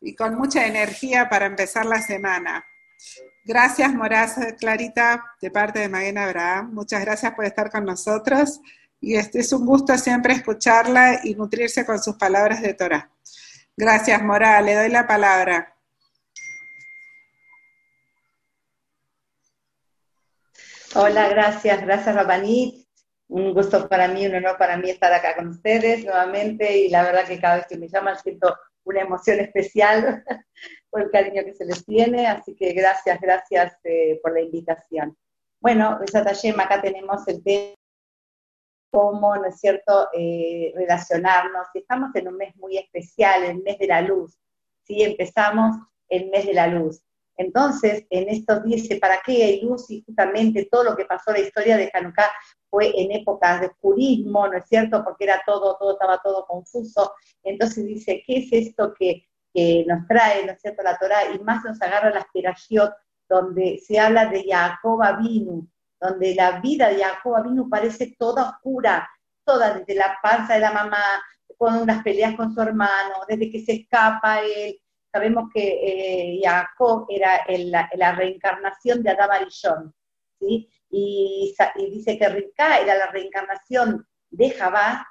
y con mucha energía para empezar la semana. Gracias, Moraz Clarita, de parte de Magena Abraham. Muchas gracias por estar con nosotros y este es un gusto siempre escucharla y nutrirse con sus palabras de Torah. Gracias, Mora. Le doy la palabra. Hola, gracias, gracias Rabanit. Un gusto para mí, un honor para mí estar acá con ustedes nuevamente y la verdad que cada vez que me llaman siento una emoción especial por el cariño que se les tiene, así que gracias, gracias eh, por la invitación. Bueno, Besatayem, acá tenemos el tema cómo, ¿no es cierto?, eh, relacionarnos. Estamos en un mes muy especial, el mes de la luz, ¿sí? Empezamos el mes de la luz. Entonces, en estos días, ¿para qué hay luz? Y justamente todo lo que pasó, la historia de Hanukkah fue en épocas de oscurismo, ¿no es cierto? Porque era todo, todo estaba todo confuso. Entonces dice, ¿qué es esto que, nos trae, ¿no es cierto?, la Torah, y más nos agarra la aspiración, donde se habla de Jacob Abinu, donde la vida de Jacob Abinu parece toda oscura, toda desde la panza de la mamá, con unas peleas con su hermano, desde que se escapa él, sabemos que eh, Jacob era la, reencarnación de Adán Arishon, ¿sí? Y, dice que Rivka era la reencarnación de Jabá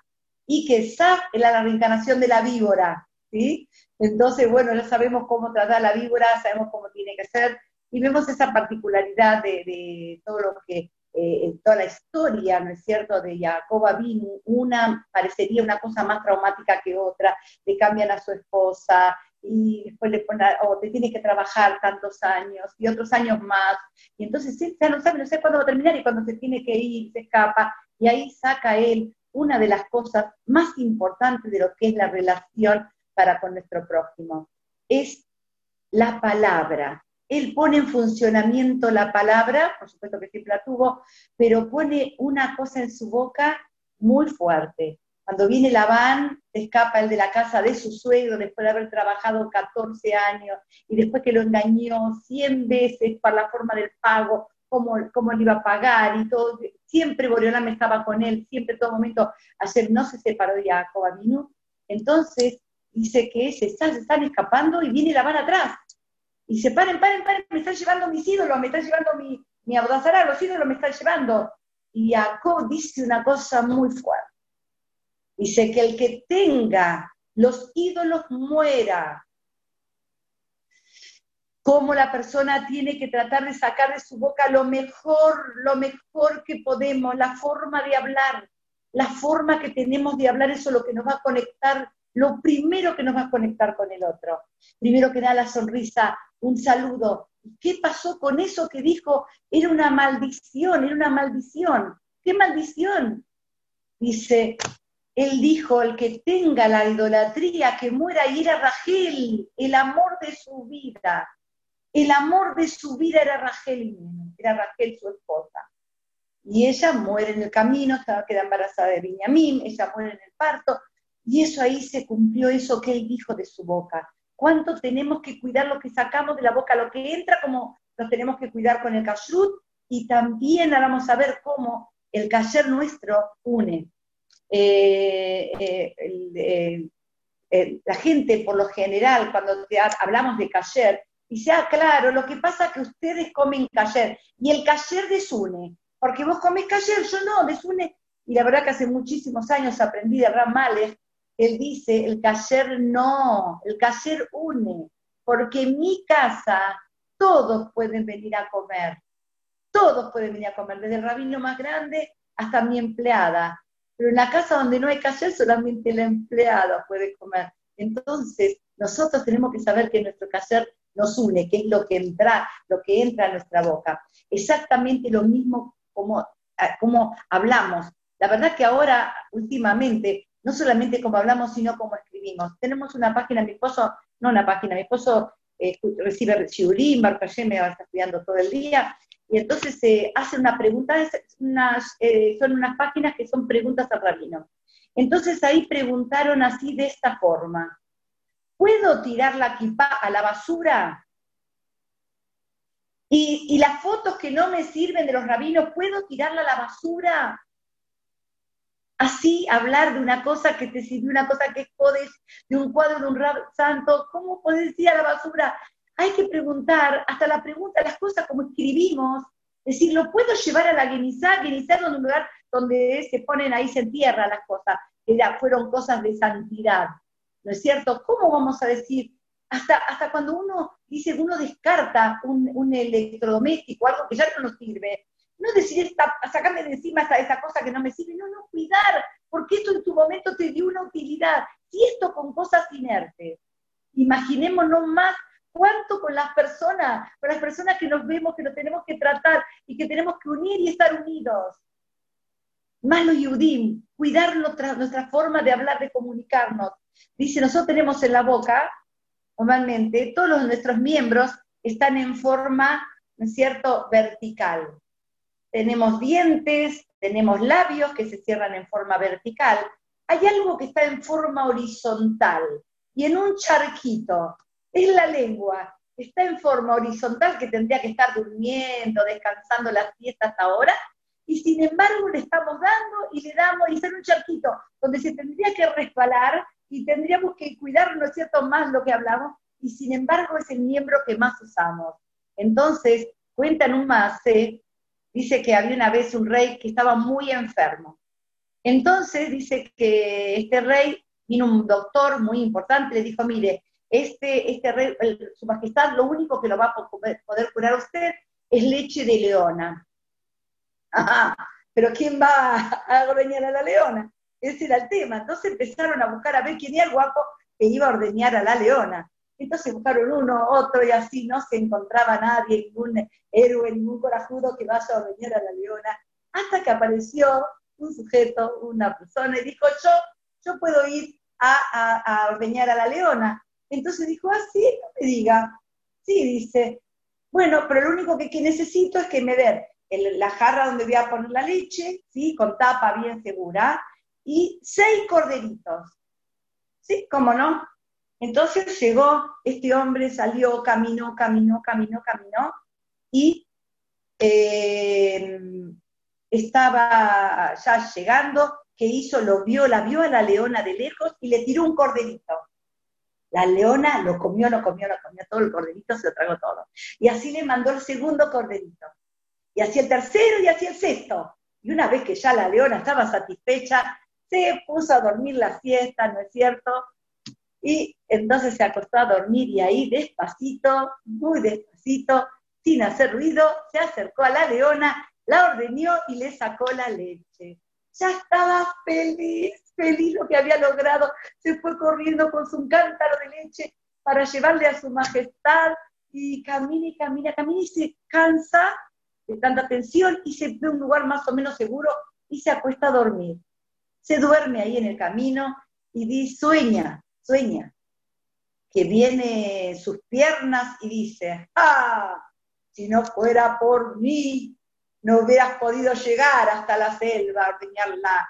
y que Saf era la reencarnación de la víbora, ¿sí? Entonces, bueno, ya sabemos cómo tratar la víbora, sabemos cómo tiene que ser, y vemos esa particularidad de, todo lo que, eh, toda la historia, ¿no es cierto?, de Jacob Abinu, una parecería una cosa más traumática que otra, le cambian a su esposa, y después le pone, o te tiene que trabajar tantos años y otros años más, y entonces ya no sabe, no sé cuándo va a terminar y cuando se tiene que ir, se escapa, y ahí saca él una de las cosas más importantes de lo que es la relación para con nuestro prójimo, es la palabra. Él pone en funcionamiento la palabra, por supuesto que siempre la tuvo, pero pone una cosa en su boca muy fuerte, cuando viene Labán, escapa él de la casa de su suegro después de haber trabajado 14 años y después que lo engañó 100 veces para la forma del pago, cómo, cómo le iba a pagar y todo. Siempre me estaba con él, siempre todo momento. Ayer no se separó de Jacob Aminu. Entonces dice que se están, están escapando y viene Labán atrás. Y se paren, paren, paren, me están llevando mis ídolos, me están llevando mi, mi abrazar los ídolos me están llevando. Y Jacob dice una cosa muy fuerte Dice que el que tenga los ídolos muera. Cómo la persona tiene que tratar de sacar de su boca lo mejor, lo mejor que podemos, la forma de hablar, la forma que tenemos de hablar, eso es lo que nos va a conectar, lo primero que nos va a conectar con el otro. Primero que da la sonrisa, un saludo. ¿Qué pasó con eso que dijo? Era una maldición, era una maldición. ¿Qué maldición? Dice, él dijo, el que tenga la idolatría, que muera, y era Rachel, el amor de su vida. El amor de su vida era Rachel, era Rachel su esposa. Y ella muere en el camino, estaba queda embarazada de Benjamín, ella muere en el parto, y eso ahí se cumplió eso que él dijo de su boca. ¿Cuánto tenemos que cuidar lo que sacamos de la boca, lo que entra, como lo tenemos que cuidar con el kashrut? Y también vamos a ver cómo el kasher nuestro une. Eh, eh, eh, la gente por lo general, cuando hablamos de cayer, dice, ah, claro, lo que pasa es que ustedes comen cayer, y el cayer desune, porque vos comes cayer, yo no, desune. Y la verdad que hace muchísimos años aprendí de Ram él dice, el cayer no, el cayer une, porque en mi casa todos pueden venir a comer, todos pueden venir a comer, desde el rabino más grande hasta mi empleada. Pero en la casa donde no hay cayer, solamente el empleado puede comer. Entonces, nosotros tenemos que saber que nuestro cayer nos une, que es lo que entra, lo que entra a nuestra boca. Exactamente lo mismo como, como hablamos. La verdad que ahora, últimamente, no solamente como hablamos, sino como escribimos. Tenemos una página, mi esposo, no una página, mi esposo eh, recibe Shiurim, me va a estar estudiando todo el día, y entonces se hace una pregunta, eh, son unas páginas que son preguntas al rabino. Entonces ahí preguntaron así de esta forma, ¿puedo tirar la kippah a la basura? Y, las fotos que no me sirven de los rabinos, ¿puedo tirarla a la basura? así hablar de una cosa que te sirvió, una cosa que jodes, de un cuadro de un rap santo, ¿cómo podés ir a la basura? Hay que preguntar, hasta la pregunta, las cosas como escribimos, decir, ¿lo puedo llevar a la Genizá? Genizá es un lugar donde se ponen ahí, se entierran las cosas, que ya fueron cosas de santidad, ¿no es cierto? ¿Cómo vamos a decir? Hasta, hasta cuando uno dice, uno descarta un, un electrodoméstico, algo que ya no nos sirve, no decir, sacarme de encima esa, esa cosa que no me sirve, no, no, cuidar, porque esto en tu momento te dio una utilidad. Si esto con cosas inertes, imaginémonos más cuánto con las personas, con las personas que nos vemos, que nos tenemos que tratar y que tenemos que unir y estar unidos. Más los Yudim, cuidar nuestra, nuestra forma de hablar, de comunicarnos. Dice, nosotros tenemos en la boca, normalmente, todos nuestros miembros están en forma, ¿no es cierto?, vertical tenemos dientes, tenemos labios que se cierran en forma vertical, hay algo que está en forma horizontal y en un charquito, es la lengua, está en forma horizontal que tendría que estar durmiendo, descansando las fiestas ahora, y sin embargo le estamos dando y le damos, y ser un charquito donde se tendría que resbalar y tendríamos que cuidar, ¿no es cierto?, más lo que hablamos, y sin embargo es el miembro que más usamos. Entonces, cuentan un ¿eh? dice que había una vez un rey que estaba muy enfermo. Entonces dice que este rey, vino un doctor muy importante, le dijo, mire, este, este rey, su majestad, lo único que lo va a poder, curar a usted es leche de leona. Ajá, pero ¿quién va a ordeñar a la leona? Ese era el tema. Entonces empezaron a buscar a ver quién era el guapo que iba a ordeñar a la leona. Entonces buscaron uno, otro y así no se encontraba nadie, ningún héroe, ningún corajudo que vaya a ordeñar a la leona, hasta que apareció un sujeto, una persona, y dijo, yo, yo puedo ir a, ordeñar a la leona. Entonces dijo, ah, sí, no me diga. Sí, dice, bueno, pero lo único que, necesito es que me den la jarra donde voy a poner la leche, ¿sí? con tapa bien segura, y seis corderitos. ¿Sí? ¿Cómo no? Entonces llegó este hombre, salió, caminó, caminó, caminó, caminó, y eh, estaba ya llegando, que hizo, lo vio, la vio a la leona de lejos y le tiró un corderito. La leona lo comió, lo comió, lo comió todo, el corderito se lo tragó todo. Y así le mandó el segundo corderito. Y así el tercero y así el sexto. Y una vez que ya la leona estaba satisfecha, se puso a dormir la siesta, ¿no es cierto? Y entonces se acostó a dormir y ahí despacito, muy despacito, sin hacer ruido, se acercó a la leona, la ordeñó y le sacó la leche. Ya estaba feliz, feliz lo que había logrado. Se fue corriendo con su cántaro de leche para llevarle a su majestad y camina y camina, camina y se cansa de tanta tensión y se ve un lugar más o menos seguro y se acuesta a dormir. Se duerme ahí en el camino y dice, sueña, sueña, que viene sus piernas y dice, ah, si no fuera por mí, no hubieras podido llegar hasta la selva a la,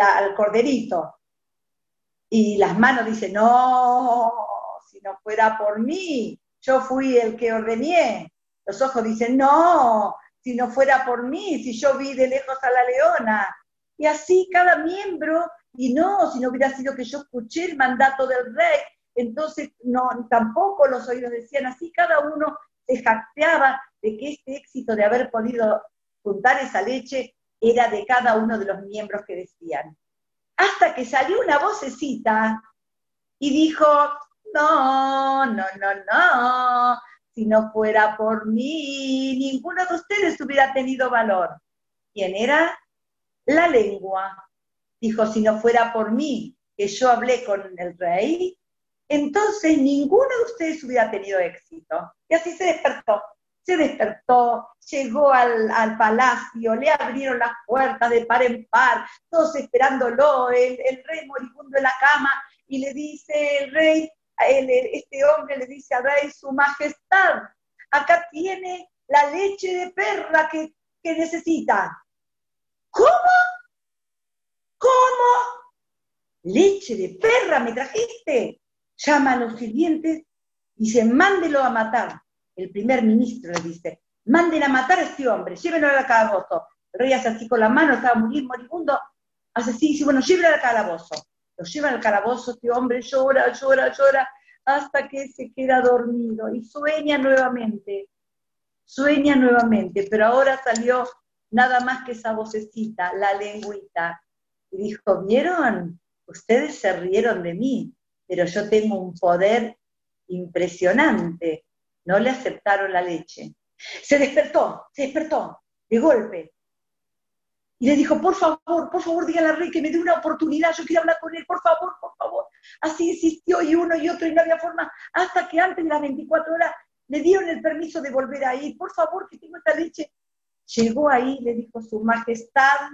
al corderito. Y las manos dicen, no, si no fuera por mí, yo fui el que ordeñé. Los ojos dicen, no, si no fuera por mí, si yo vi de lejos a la leona. Y así cada miembro y no, si no hubiera sido que yo escuché el mandato del rey, entonces no, tampoco los oídos decían así, cada uno se jacteaba de que este éxito de haber podido juntar esa leche era de cada uno de los miembros que decían. Hasta que salió una vocecita y dijo, no, no, no, no, si no fuera por mí, ninguno de ustedes hubiera tenido valor. ¿Quién era? La lengua dijo, si no fuera por mí que yo hablé con el rey, entonces ninguno de ustedes hubiera tenido éxito. Y así se despertó, se despertó, llegó al, palacio, le abrieron las puertas de par en par, todos esperándolo, el, rey moribundo en la cama, y le dice el rey, este hombre le dice al rey, su majestad, acá tiene la leche de perra que, que necesita. ¿Cómo? ¿Cómo? Leche de perra me trajiste. Llama a los sirvientes, dice, mándelo a matar. El primer ministro le dice, manden a matar a este hombre, llévenlo a la calabozo. El rey hace así con la mano, estaba muy moribundo. hace así, dice, bueno, llévelo al calabozo. Lo lleva al calabozo, este hombre llora, llora, llora, hasta que se queda dormido y sueña nuevamente, sueña nuevamente, pero ahora salió nada más que esa vocecita, la lengüita, y dijo, ¿vieron? Ustedes se rieron de mí, pero yo tengo un poder impresionante. No le aceptaron la leche. Se despertó, se despertó, de golpe. Y le dijo, por favor, por favor, dígale al rey que me dé una oportunidad, yo quiero hablar con él, por favor, por favor. Así insistió y uno y otro y no había forma, hasta que antes de las 24 horas le dieron el permiso de volver a ir, por favor, que tengo esta leche. Llegó ahí, le dijo su majestad,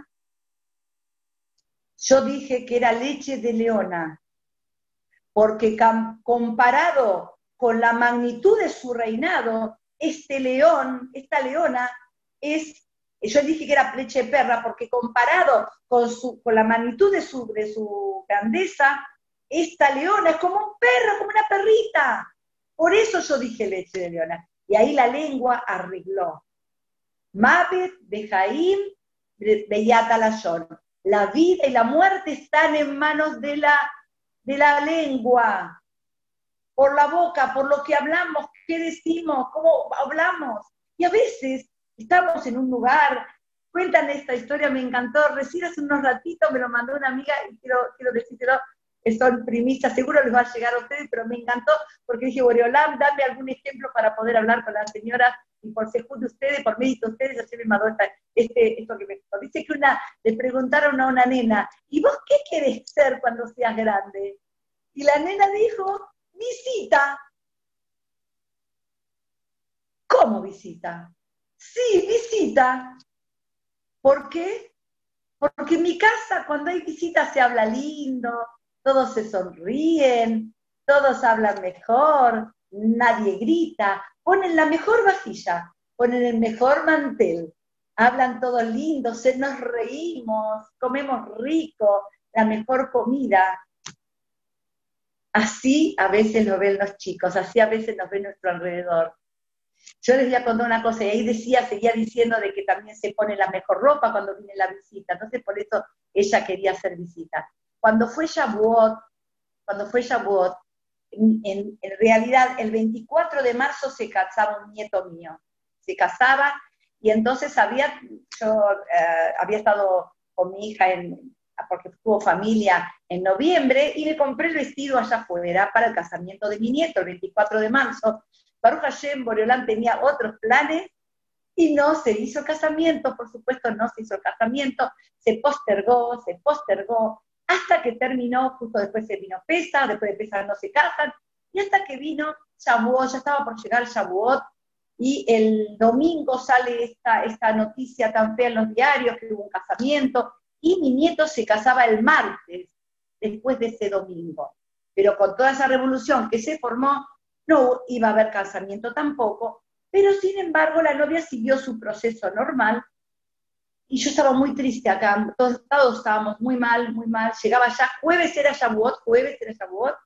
yo dije que era leche de leona, porque comparado con la magnitud de su reinado, este león, esta leona, es, yo dije que era leche de perra, porque comparado con, su, con la magnitud de su, de su grandeza, esta leona es como un perro, como una perrita. Por eso yo dije leche de leona. Y ahí la lengua arregló. Mabet, Bejaim, Beyatalashon. La vida y la muerte están en manos de la, de la lengua, por la boca, por lo que hablamos, qué decimos, cómo hablamos. Y a veces estamos en un lugar, cuentan esta historia, me encantó, recién hace unos ratitos me lo mandó una amiga y quiero, quiero decírselo, son primistas, seguro les va a llegar a ustedes, pero me encantó porque dije, Boreolam, dame algún ejemplo para poder hablar con las señoras y por ser de ustedes, por mérito de ustedes, así me mandó este, esto que me Dice que una, le preguntaron a una nena, ¿y vos qué querés ser cuando seas grande? Y la nena dijo, visita. ¿Cómo visita? Sí, visita. ¿Por qué? Porque en mi casa cuando hay visita se habla lindo, todos se sonríen, todos hablan mejor, nadie grita, ponen la mejor vajilla, ponen el mejor mantel, hablan todos lindos, se nos reímos, comemos rico, la mejor comida. Así a veces lo ven los chicos, así a veces nos ven nuestro alrededor. Yo les voy a contar una cosa, y ahí decía, seguía diciendo de que también se pone la mejor ropa cuando viene la visita, entonces por eso ella quería hacer visita. Cuando fue Shavuot, cuando fue Shavuot, en, realidad el 24 de marzo se casaba un nieto mío, se casaba y entonces había, yo eh, había estado con mi hija en, porque tuvo familia en noviembre y le compré el vestido allá afuera para el casamiento de mi nieto el 24 de marzo. Baruch Hashem, Boreolán tenía otros planes y no se hizo casamiento, por supuesto no se hizo casamiento, se postergó, se postergó, hasta que terminó, justo después se vino Pesa, después de Pesa no se casan, y hasta que vino Shavuot, ya estaba por llegar Shavuot, y el domingo sale esta, esta noticia tan fea en los diarios que hubo un casamiento, y mi nieto se casaba el martes, después de ese domingo. Pero con toda esa revolución que se formó, no iba a haber casamiento tampoco, pero sin embargo la novia siguió su proceso normal. Y yo estaba muy triste acá, todos, todos estábamos muy mal, muy mal, llegaba ya, jueves era Shavuot, jueves era Shavuot,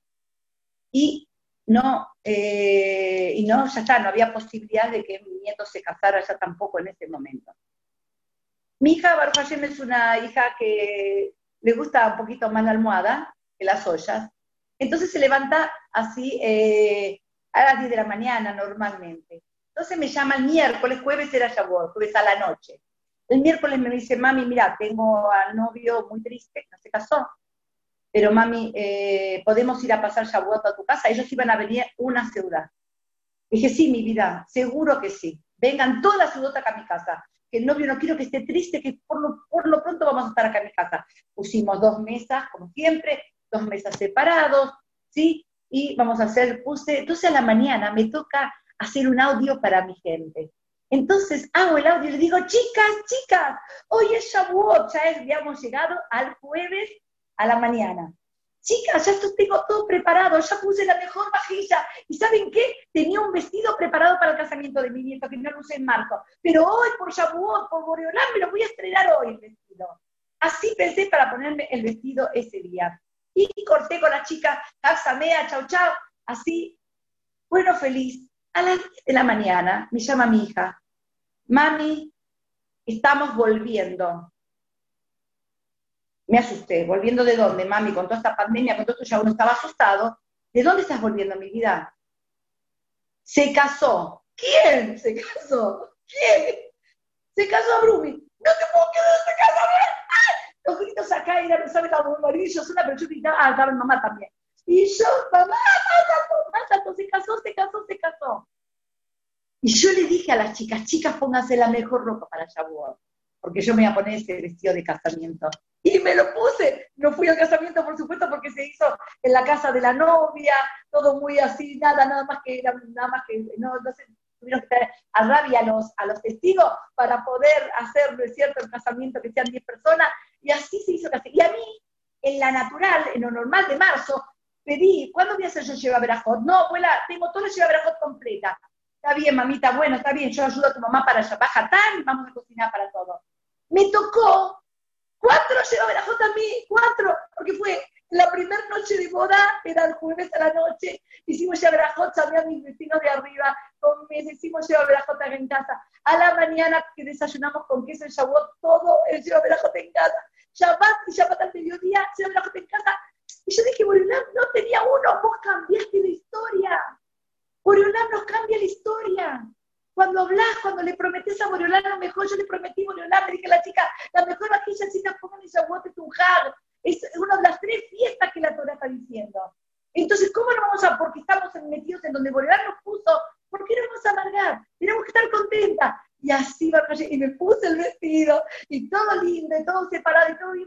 y no, eh, y no, ya está, no había posibilidad de que mi nieto se casara ya tampoco en ese momento. Mi hija Baruch es una hija que le gusta un poquito más la almohada que las ollas, entonces se levanta así eh, a las 10 de la mañana normalmente. Entonces me llama el miércoles, jueves era Shavuot, jueves a la noche. El miércoles me dice, mami, mira, tengo al novio muy triste, no se casó, pero mami, eh, ¿podemos ir a pasar Shavuot a tu casa? Ellos iban a venir una ciudad. Dije, sí, mi vida, seguro que sí. Vengan toda la ciudad acá a mi casa. Que el novio no quiero que esté triste, que por lo, por lo pronto vamos a estar acá en mi casa. Pusimos dos mesas, como siempre, dos mesas separados, ¿sí? Y vamos a hacer, puse, entonces a la mañana me toca hacer un audio para mi gente. Entonces hago el audio y le digo, chicas, chicas, hoy es Shavuot, ya es, habíamos llegado al jueves a la mañana. Chicas, ya tengo todo preparado, ya puse la mejor vajilla. ¿Y saben qué? Tenía un vestido preparado para el casamiento de mi nieto, que no lo usé en marzo. Pero hoy, por Shavuot, por Boreolán, me lo voy a estrenar hoy el vestido. Así pensé para ponerme el vestido ese día. Y corté con la chica, Samea, chau chau, así. Bueno, feliz. A las 10 de la mañana me llama mi hija, mami, estamos volviendo. Me asusté. ¿Volviendo de dónde, mami? Con toda esta pandemia, con todo esto ya uno estaba asustado. ¿De dónde estás volviendo, mi vida? Se casó. ¿Quién se casó? ¿Quién? Se casó Brumi. No te puedo quedar, se casó. Los gritos acá persona estaba muy amarillos, una pero yo gritaba, ah, estaba mamá también. Y yo, mamá, mamá, se casó, se casó, se casó. Y yo le dije a las chicas, chicas, pónganse la mejor ropa para Shavuot, porque yo me iba a poner ese vestido de casamiento. Y me lo puse. No fui al casamiento, por supuesto, porque se hizo en la casa de la novia, todo muy así, nada, nada más que, nada más que, no, no sé, tuvieron que traer a rabia a los, a los testigos para poder hacer, ¿no cierto?, el casamiento que sean 10 personas, y así se hizo casi. Y a mí, en la natural, en lo normal de marzo, pedí, ¿cuándo voy a hacer yo lleva verajot? No, abuela, tengo todo el lleva verajot completa. Está bien, mamita, bueno, está bien, yo ayudo a tu mamá para allá, baja tan y vamos a cocinar para todo. Me tocó cuatro lleva verajot a mí, cuatro, porque fue la primera noche de boda, era el jueves a la noche, hicimos ya verajot, sabía mis vecinos de arriba, con mis, hicimos lleva verajot en casa. A la mañana que desayunamos con queso y Shavuot, todo el lleva verajot en casa. Shabbat y Shabbat al mediodía, lleva verajot en casa. Y yo dije, Boreolam, no tenía uno, vos cambiaste la historia. Boreolam nos cambia la historia. Cuando hablas, cuando le prometes a Boreolam lo mejor, yo le prometí a Boreolam, le dije a la chica, la mejor vajilla si te pongan en Shavuot un jar. Es una de las tres fiestas que la Torah está diciendo. Entonces, ¿cómo no vamos a, porque estamos metidos en donde Boreolam nos puso, ¿por qué no vamos a amargar? Tenemos que estar contentas. Y así va y me puse el vestido, y todo lindo, y todo separado, y todo bien,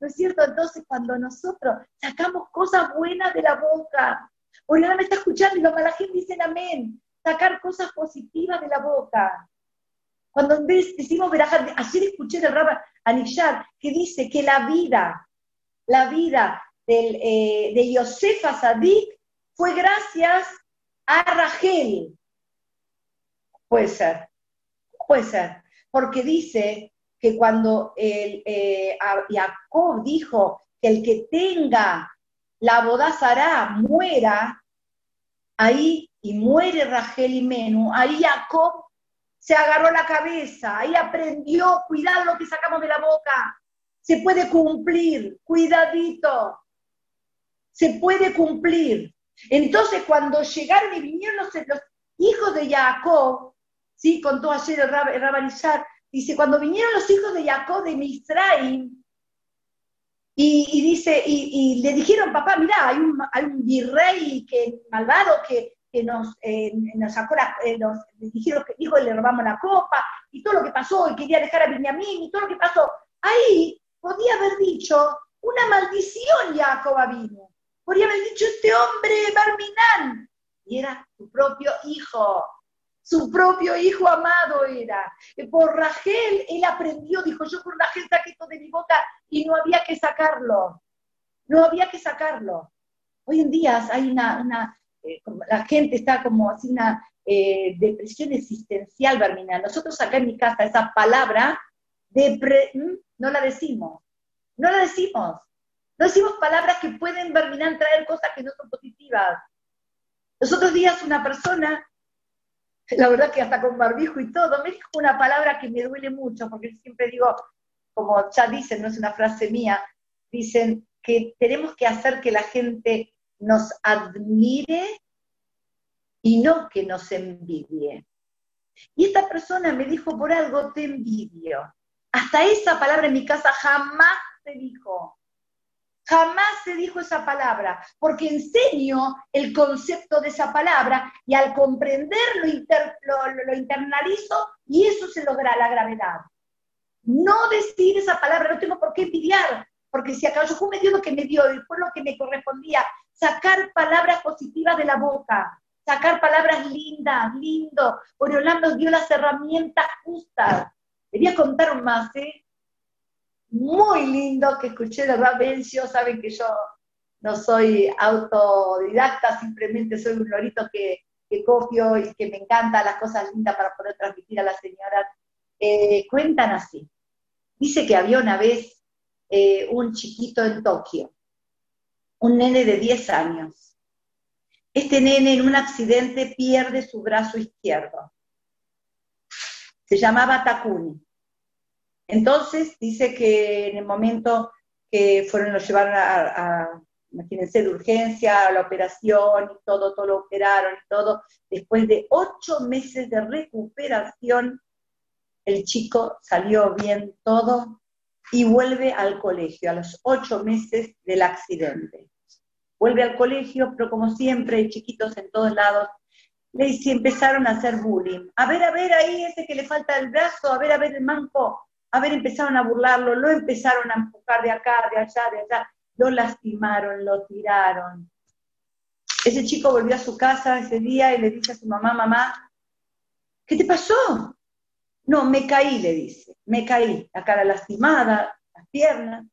¿No es cierto? Entonces, cuando nosotros sacamos cosas buenas de la boca, Boreolam me está escuchando y los malajín dicen amén, sacar cosas positivas de la boca. Cuando decimos verajat, ayer escuché del Rabbi Anishar que dice que la vida, la vida del, eh, de Yosef Asadik fue gracias a Rachel. Puede ser, puede ser, porque dice que cuando el, eh, Jacob dijo que el que tenga la bodazará muera, ahí y muere Rachel y Menú, ahí Jacob se agarró la cabeza, ahí aprendió, cuidado lo que sacamos de la boca, se puede cumplir, cuidadito, se puede cumplir. Entonces, cuando llegaron y vinieron los, hijos de Jacob, ¿sí? contó ayer el, Rab, dice, cuando vinieron los hijos de Jacob de Misraim, y, dice, y, le dijeron, papá, mira, hay un, un virrey que, malvado que que nos, eh, nos sacó la, eh, dijeron que le robamos la copa, y todo lo que pasó, y quería dejar a Benjamín, y todo lo que pasó. Ahí podía haber dicho una maldición Jacob vino. Podría haber dicho este hombre Barminán. Y era su propio hijo. Su propio hijo amado era. Por Rachel, él aprendió, dijo, yo por Rachel saqué esto de mi boca y no había que sacarlo. No había que sacarlo. Hoy en día hay una, una eh, la gente está como así una eh, depresión existencial, Barmina. Nosotros acá en mi casa esa palabra no la decimos, no la decimos. No decimos palabras que pueden, Barmina, traer cosas que no son positivas. Los otros días una persona, la verdad que hasta con barbijo y todo, me dijo una palabra que me duele mucho, porque siempre digo, como ya dicen, no es una frase mía, dicen que tenemos que hacer que la gente nos admire y no que nos envidie. Y esta persona me dijo, por algo te envidio. Hasta esa palabra en mi casa jamás se dijo. Jamás se dijo esa palabra, porque enseño el concepto de esa palabra y al comprenderlo lo, internalizo y eso se logra la gravedad. No decir esa palabra, no tengo por qué envidiar, porque si acaso yo me dio lo que me dio y fue lo que me correspondía, sacar palabras positivas de la boca, sacar palabras lindas, lindo. Oriolán nos dio las herramientas justas. Quería contar más, ¿eh? Muy lindo que escuché de Ravencio, saben que yo no soy autodidacta, simplemente soy un lorito que, copio y que me encanta las cosas lindas para poder transmitir a las señoras. Eh, cuentan así. Dice que había una vez eh, un chiquito en Tokio un nene de 10 años. Este nene en un accidente pierde su brazo izquierdo. Se llamaba Takuni. Entonces dice que en el momento que fueron, lo llevaron a, imagínense, de urgencia, a la operación y todo, todo lo operaron y todo. Después de ocho meses de recuperación, el chico salió bien todo y vuelve al colegio a los ocho meses del accidente. Vuelve al colegio, pero como siempre, chiquitos en todos lados, le empezaron a hacer bullying. A ver, a ver, ahí ese que le falta el brazo, a ver, a ver el manco, a ver, empezaron a burlarlo, lo empezaron a empujar de acá, de allá, de allá, lo lastimaron, lo tiraron. Ese chico volvió a su casa ese día y le dice a su mamá, mamá, ¿qué te pasó? No, me caí, le dice, me caí, la cara lastimada, las piernas,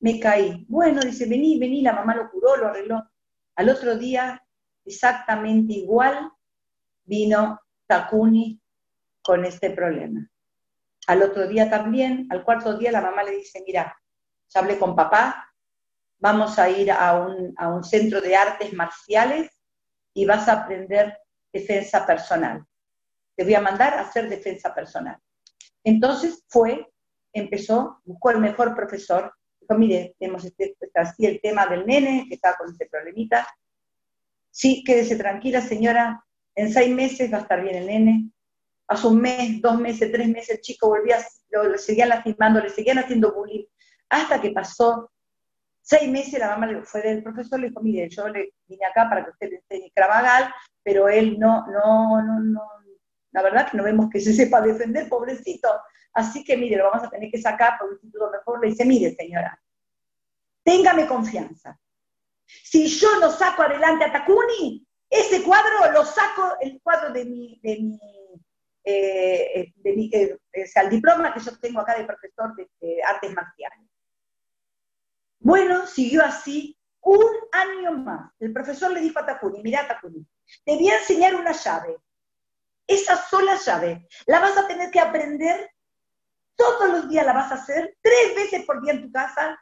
me caí. Bueno, dice, vení, vení, la mamá lo curó, lo arregló. Al otro día, exactamente igual, vino Takuni con este problema. Al otro día también, al cuarto día, la mamá le dice, mira, ya hablé con papá, vamos a ir a un, a un centro de artes marciales y vas a aprender defensa personal te voy a mandar a hacer defensa personal. Entonces fue, empezó, buscó el mejor profesor, dijo, mire, tenemos este, así el tema del nene que está con este problemita. Sí, quédese tranquila, señora, en seis meses va a estar bien el nene. Hace un mes, dos meses, tres meses, el chico volvía, lo, seguían lastimando, le seguían haciendo bullying, hasta que pasó seis meses, la mamá le fue del profesor, le dijo, mire, yo le vine acá para que usted le enseñe Kravagal, pero él no, no, no, no, la verdad que no vemos que se sepa defender, pobrecito. Así que, mire, lo vamos a tener que sacar por un instituto mejor. Le dice, mire, señora, téngame confianza. Si yo no saco adelante a Takuni, ese cuadro lo saco, el cuadro de mi, de mi, eh, de mi eh, el diploma que yo tengo acá de profesor de, de artes marciales. Bueno, siguió así un año más. El profesor le dijo a Takuni, mira Takuni, te voy a enseñar una llave. Esa sola llave la vas a tener que aprender todos los días, la vas a hacer tres veces por día en tu casa,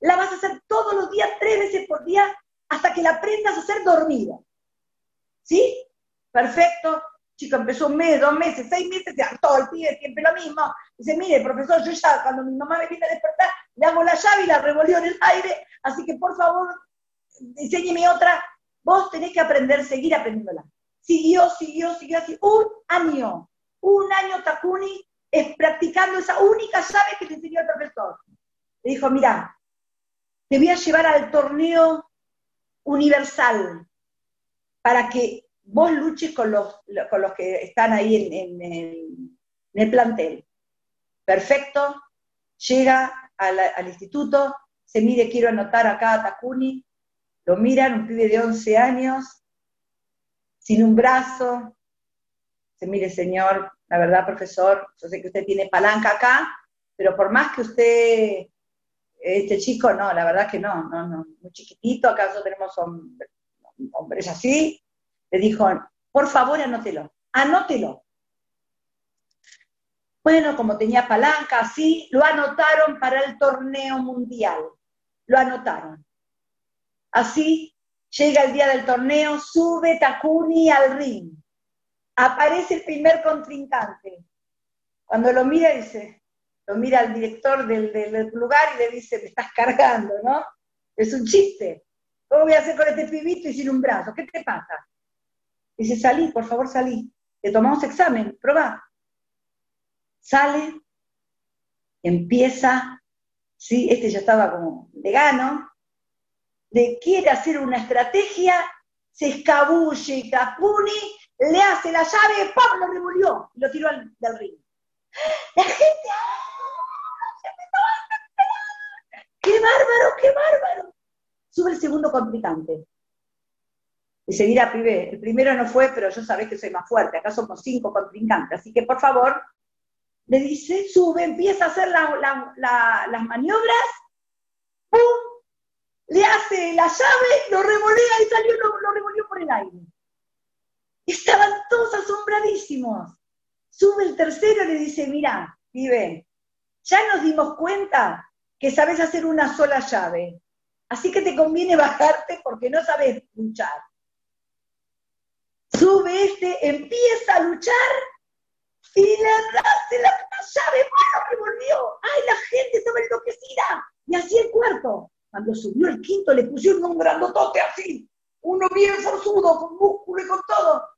la vas a hacer todos los días, tres veces por día, hasta que la aprendas a hacer dormida. ¿Sí? Perfecto. Chico, empezó un mes, dos meses, seis meses, ya todo el pibe siempre lo mismo. Dice, mire, profesor, yo ya cuando mi mamá me viene despertar, le hago la llave y la revolvió en el aire, así que por favor, enséñeme otra. Vos tenés que aprender, seguir aprendiéndola siguió, siguió, siguió así, un año, un año Takuni es practicando esa única llave que te enseñó el profesor. Le dijo, mira, te voy a llevar al torneo universal para que vos luches con los, con los que están ahí en, el, plantel. Perfecto, llega al, instituto, se mire, quiero anotar acá a Takuni, lo miran, un pibe de 11 años, sin un brazo. Se mire, señor, la verdad, profesor, yo sé que usted tiene palanca acá, pero por más que usted, este chico, no, la verdad que no, no, no, muy chiquitito, acaso tenemos hombres así. Le dijo, por favor, anótelo, anótelo. Bueno, como tenía palanca, así, lo anotaron para el torneo mundial. Lo anotaron. Así Llega el día del torneo, sube Takuni al ring. Aparece el primer contrincante. Cuando lo mira, dice, lo mira al director del, lugar y le dice, me estás cargando, ¿no? Es un chiste. ¿Cómo voy a hacer con este pibito y sin un brazo? ¿Qué te pasa? Dice, salí, por favor, salí. Le tomamos examen, probá. Sale, empieza, sí, este ya estaba como vegano, de quiere hacer una estrategia, se escabulle Capuni, le hace la llave, ¡pam! lo revolvió y lo tiró al, del ring. La gente, ¡ah! ¡Qué bárbaro, qué bárbaro! Sube el segundo complicante. Dice, mira, pibe, el primero no fue, pero yo sabés que soy más fuerte, acá somos cinco contrincantes, así que por favor, le dice, sube, empieza a hacer las maniobras, ¡pum! le hace la llave, lo revolea y salió, lo, lo revolvió por el aire. Estaban todos asombradísimos. Sube el tercero y le dice, mira, vive, ya nos dimos cuenta que sabes hacer una sola llave, así que te conviene bajarte porque no sabes luchar. Sube este, empieza a luchar y le hace la, llave, bueno, revolvió. ¡Ay, la gente estaba enloquecida! y así el cuarto. Cuando subió el quinto le pusieron un grandotote así, uno bien forzudo, con músculo y con todo.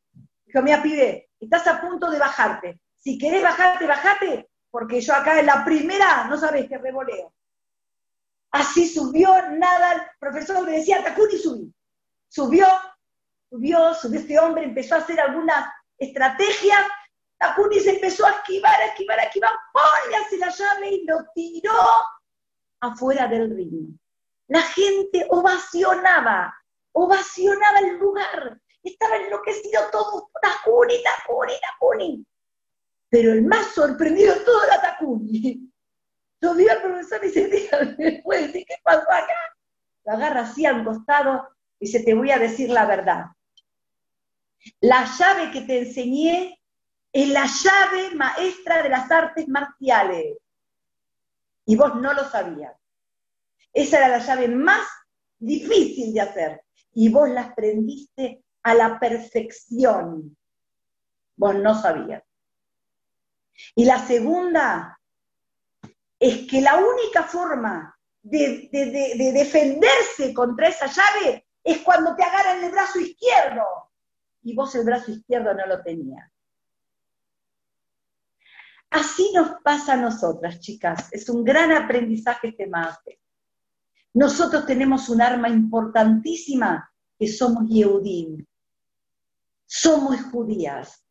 Dijo, mira, pibe, estás a punto de bajarte. Si querés bajarte, bajate, porque yo acá en la primera no sabes qué revoleo. Así subió, nada, el profesor le decía, Takuni, subí. Subió, subió, subió este hombre, empezó a hacer algunas estrategias. Takuni se empezó a esquivar, a esquivar, a esquivar, hace la llave y lo tiró afuera del ring. La gente ovacionaba, ovacionaba el lugar. Estaba enloquecido todo, Takuni, Takuni, Takuni. Pero el más sorprendido de todo era Takuni. Lo vio al profesor y se después ¿qué pasó acá? Lo agarra así al costado y dice, te voy a decir la verdad. La llave que te enseñé es la llave maestra de las artes marciales. Y vos no lo sabías. Esa era la llave más difícil de hacer. Y vos la aprendiste a la perfección. Vos no sabías. Y la segunda es que la única forma de, defenderse contra esa llave es cuando te agarran el brazo izquierdo. Y vos el brazo izquierdo no lo tenías. Así nos pasa a nosotras, chicas. Es un gran aprendizaje este máster. Nosotros tenemos un arma importantísima que somos Yehudim. Somos judías.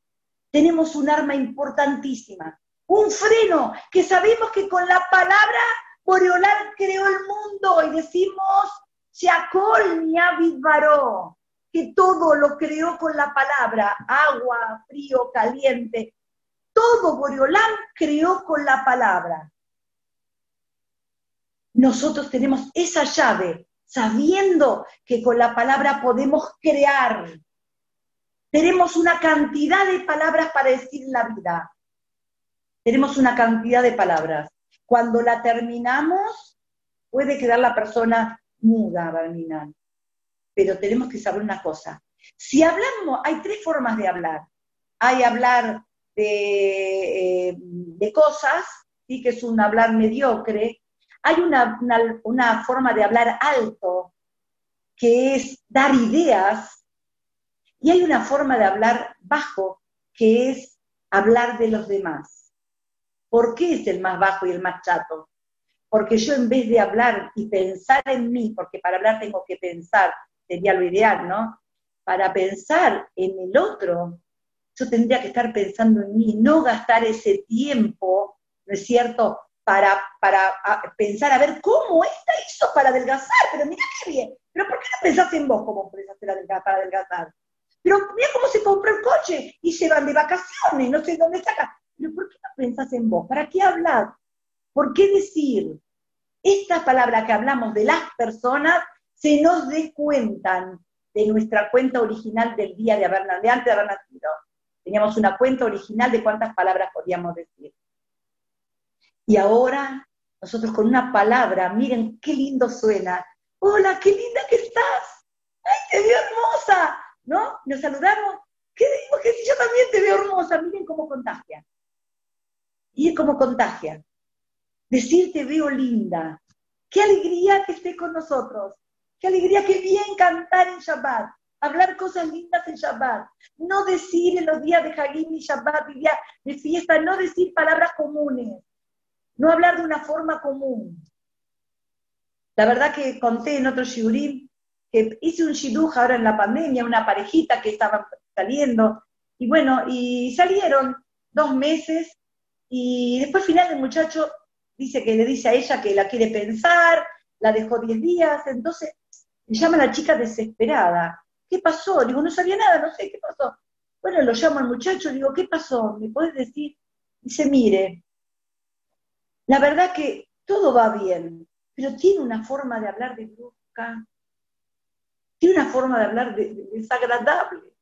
Tenemos un arma importantísima un freno, que sabemos que con la palabra Boreolán creó el mundo y decimos, Shakol mi varó, que todo lo creó con la palabra, agua, frío, caliente, todo Boreolán creó con la palabra. Nosotros tenemos esa llave, sabiendo que con la palabra podemos crear. Tenemos una cantidad de palabras para decir la vida tenemos una cantidad de palabras. Cuando la terminamos, puede quedar la persona muda. Pero tenemos que saber una cosa. Si hablamos, hay tres formas de hablar. Hay hablar de, eh, cosas, ¿sí? que es un hablar mediocre. Hay una, una forma de hablar alto, que es dar ideas. Y hay una forma de hablar bajo, que es hablar de los demás. ¿Por qué es el más bajo y el más chato? Porque yo en vez de hablar y pensar en mí, porque para hablar tengo que pensar, sería lo ideal, ¿no? Para pensar en el otro, yo tendría que estar pensando en mí, no gastar ese tiempo, ¿no es cierto?, para, para pensar a ver cómo esta hizo para adelgazar, pero mira qué bien, pero ¿por qué no pensás en vos cómo pensaste para adelgazar? Pero mira cómo se compró el coche y se van de vacaciones, no sé dónde está. Pero ¿por qué no pensás en vos? ¿Para qué hablar? ¿Por qué decir? Estas palabras que hablamos de las personas se nos descuentan de nuestra cuenta original del día de, haber, de antes de haber nacido. Teníamos una cuenta original de cuántas palabras podíamos decir. Y ahora, nosotros con una palabra, miren qué lindo suena. Hola, qué linda que estás. ¡Ay, te veo hermosa! ¿No? Nos saludamos. ¿Qué digo? Que si yo también te veo hermosa, miren cómo contagia y es como contagia. Decirte veo linda. Qué alegría que esté con nosotros. Qué alegría que bien cantar en Shabbat. Hablar cosas lindas en Shabbat. No decir en los días de Hagim y Shabbat y de fiesta, no decir palabras comunes. No hablar de una forma común. La verdad que conté en otro shiurim que hice un shidduch ahora en la pandemia, una parejita que estaba saliendo, y bueno, y salieron dos meses y después al final el muchacho dice que le dice a ella que la quiere pensar, la dejó 10 días, entonces me llama la chica desesperada. ¿Qué pasó? Digo, no sabía nada, no sé qué pasó. Bueno, lo llamo al muchacho, digo, ¿qué pasó? ¿Me puedes decir? Dice, mire, la verdad que todo va bien, pero tiene una forma de hablar de brusca, tiene una forma de hablar desagradable.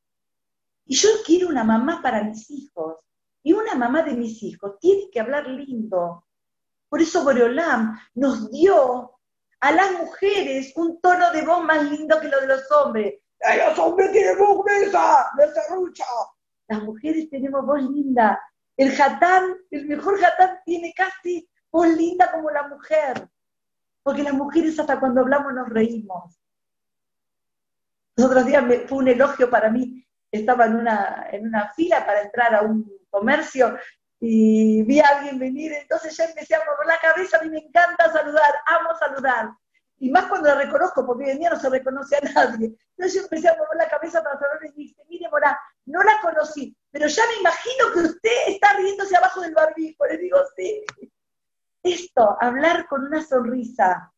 Y yo quiero una mamá para mis hijos. Y una mamá de mis hijos tiene que hablar lindo. Por eso Boreolam nos dio a las mujeres un tono de voz más lindo que lo de los hombres. Los hombres tienen voz gruesa, de serrucha. Las mujeres tenemos voz linda. El jatán, el mejor jatán tiene casi voz linda como la mujer. porque las mujeres hasta cuando hablamos nos reímos. Los otros días fue un elogio para mí, estaba en una, en una fila para entrar a un comercio y vi a alguien venir, entonces ya empecé a mover la cabeza, a mí me encanta saludar, amo saludar. Y más cuando la reconozco, porque hoy en día no se reconoce a nadie. Entonces yo empecé a mover la cabeza para saludar y dije, mire, Morá, no la conocí, pero ya me imagino que usted está riéndose abajo del barbijo. Le digo, sí. Esto, hablar con una sonrisa,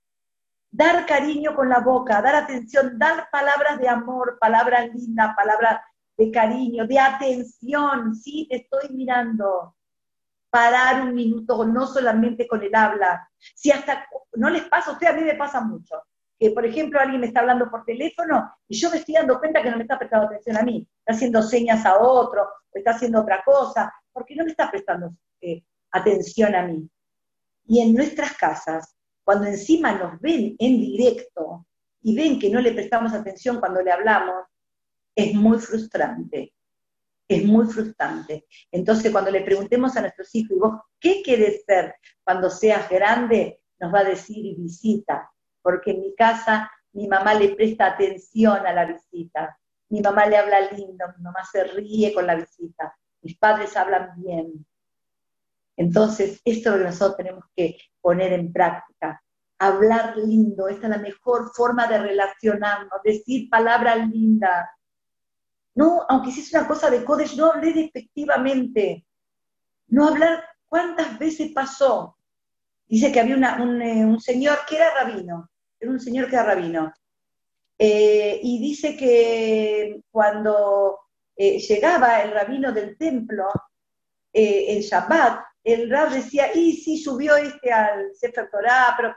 dar cariño con la boca, dar atención, dar palabras de amor, palabras lindas, palabras de cariño, de atención, sí, te estoy mirando. Parar un minuto, no solamente con el habla. Si hasta no les pasa a usted, a mí me pasa mucho. Que, por ejemplo, alguien me está hablando por teléfono y yo me estoy dando cuenta que no me está prestando atención a mí. Está haciendo señas a otro, está haciendo otra cosa, porque no me está prestando eh, atención a mí. Y en nuestras casas, cuando encima nos ven en directo y ven que no le prestamos atención cuando le hablamos, es muy frustrante. Es muy frustrante. Entonces, cuando le preguntemos a nuestros hijos, ¿y vos qué quieres ser cuando seas grande? Nos va a decir visita, porque en mi casa mi mamá le presta atención a la visita, mi mamá le habla lindo, mi mamá se ríe con la visita, mis padres hablan bien. Entonces, esto es lo que nosotros tenemos que poner en práctica. Hablar lindo, esta es la mejor forma de relacionarnos, decir palabras lindas, no, aunque es una cosa de Kodesh, no hablé despectivamente. No hablar cuántas veces pasó. Dice que había eh, un, señor que era rabino, era un señor que era rabino. Eh, y dice que cuando eh, llegaba el rabino del templo, en Shabbat, el rab decía, y sí, subió este al Sefer Torah, pero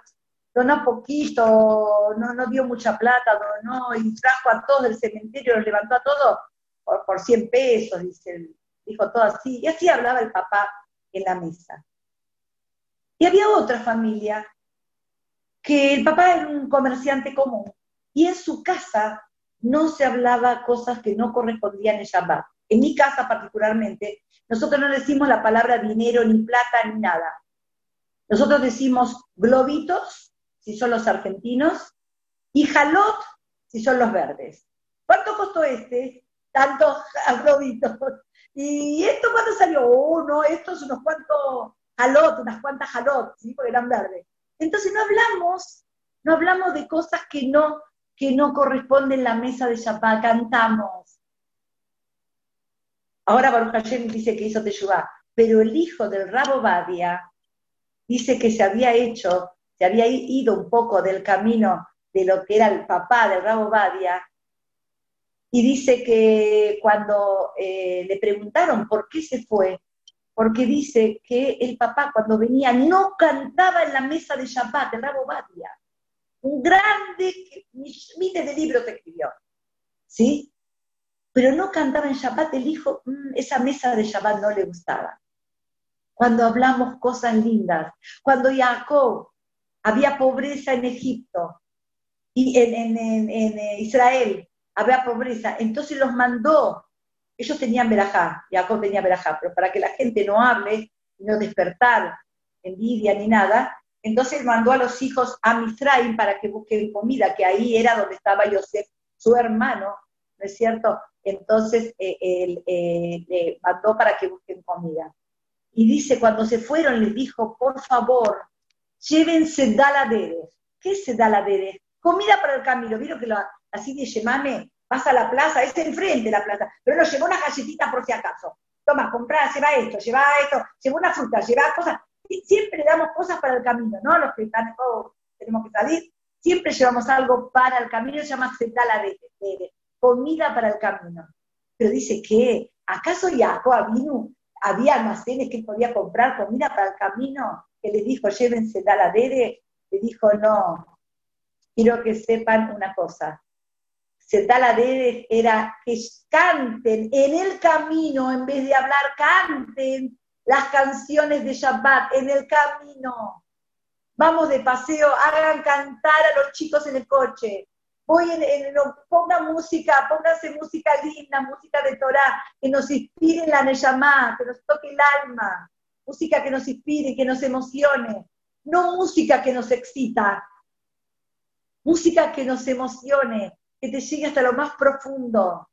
donó poquito, no, dio mucha plata, donó y trajo a todos del cementerio, los levantó a todos por, por 100 pesos, dice, dijo todo así, y así hablaba el papá en la mesa. Y había otra familia que el papá era un comerciante común y en su casa no se hablaba cosas que no correspondían en Shabbat. En mi casa particularmente, nosotros no decimos la palabra dinero, ni plata, ni nada. Nosotros decimos globitos si son los argentinos, y jalot, si son los verdes. ¿Cuánto costó este? Tantos globitos. ¿Y esto cuándo salió? Oh, no, estos unos cuantos jalot, unas cuantas jalot, ¿sí? porque eran verdes. Entonces no hablamos, no hablamos de cosas que no, que no corresponden en la mesa de Shabbat, cantamos. Ahora Baruch Hashem dice que hizo Teshuvah, pero el hijo del Rabo Badia dice que se había hecho se había ido un poco del camino de lo que era el papá del Rabo Badia, y dice que cuando eh, le preguntaron por qué se fue, porque dice que el papá cuando venía no cantaba en la mesa de Shabbat, el Rabo Badia, un grande, miles de libros escribió, ¿sí? Pero no cantaba en Shabbat, el hijo, mm, esa mesa de Shabbat no le gustaba. Cuando hablamos cosas lindas, cuando Jacob había pobreza en Egipto y en, eh, Israel había pobreza, entonces los mandó, ellos tenían verajá, Jacob tenía verajá, pero para que la gente no hable, no despertar envidia ni nada, entonces mandó a los hijos a Misraim para que busquen comida, que ahí era donde estaba Yosef, su hermano, ¿no es cierto? Entonces eh, él eh, mandó para que busquen comida. Y dice, cuando se fueron, les dijo, por favor, llévense daladeres. ¿Qué es daladeres? Comida para el camino. ¿Vieron que lo, así de Yemame vas a la plaza? Es enfrente la plaza. Pero nos llevó una galletita por si acaso. Toma, compra, lleva esto, lleva esto, lleva una fruta, lleva cosas. Siempre le damos cosas para el camino, ¿no? Los que están todos tenemos que salir. Siempre llevamos algo para el camino, se llama de comida para el camino. Pero dice que, ¿acaso Jacob había almacenes que podía comprar comida para el camino? Que le dijo, llévense la dede, le dijo, no, quiero que sepan una cosa. Dede era que canten en el camino, en vez de hablar, canten las canciones de Shabbat en el camino. Vamos de paseo, hagan cantar a los chicos en el coche. Voy en, pongan música, pónganse música linda, música de Torah, que nos inspire la Neyamá, que nos toque el alma música que nos inspire, que nos emocione, no música que nos excita, música que nos emocione, que te llegue hasta lo más profundo.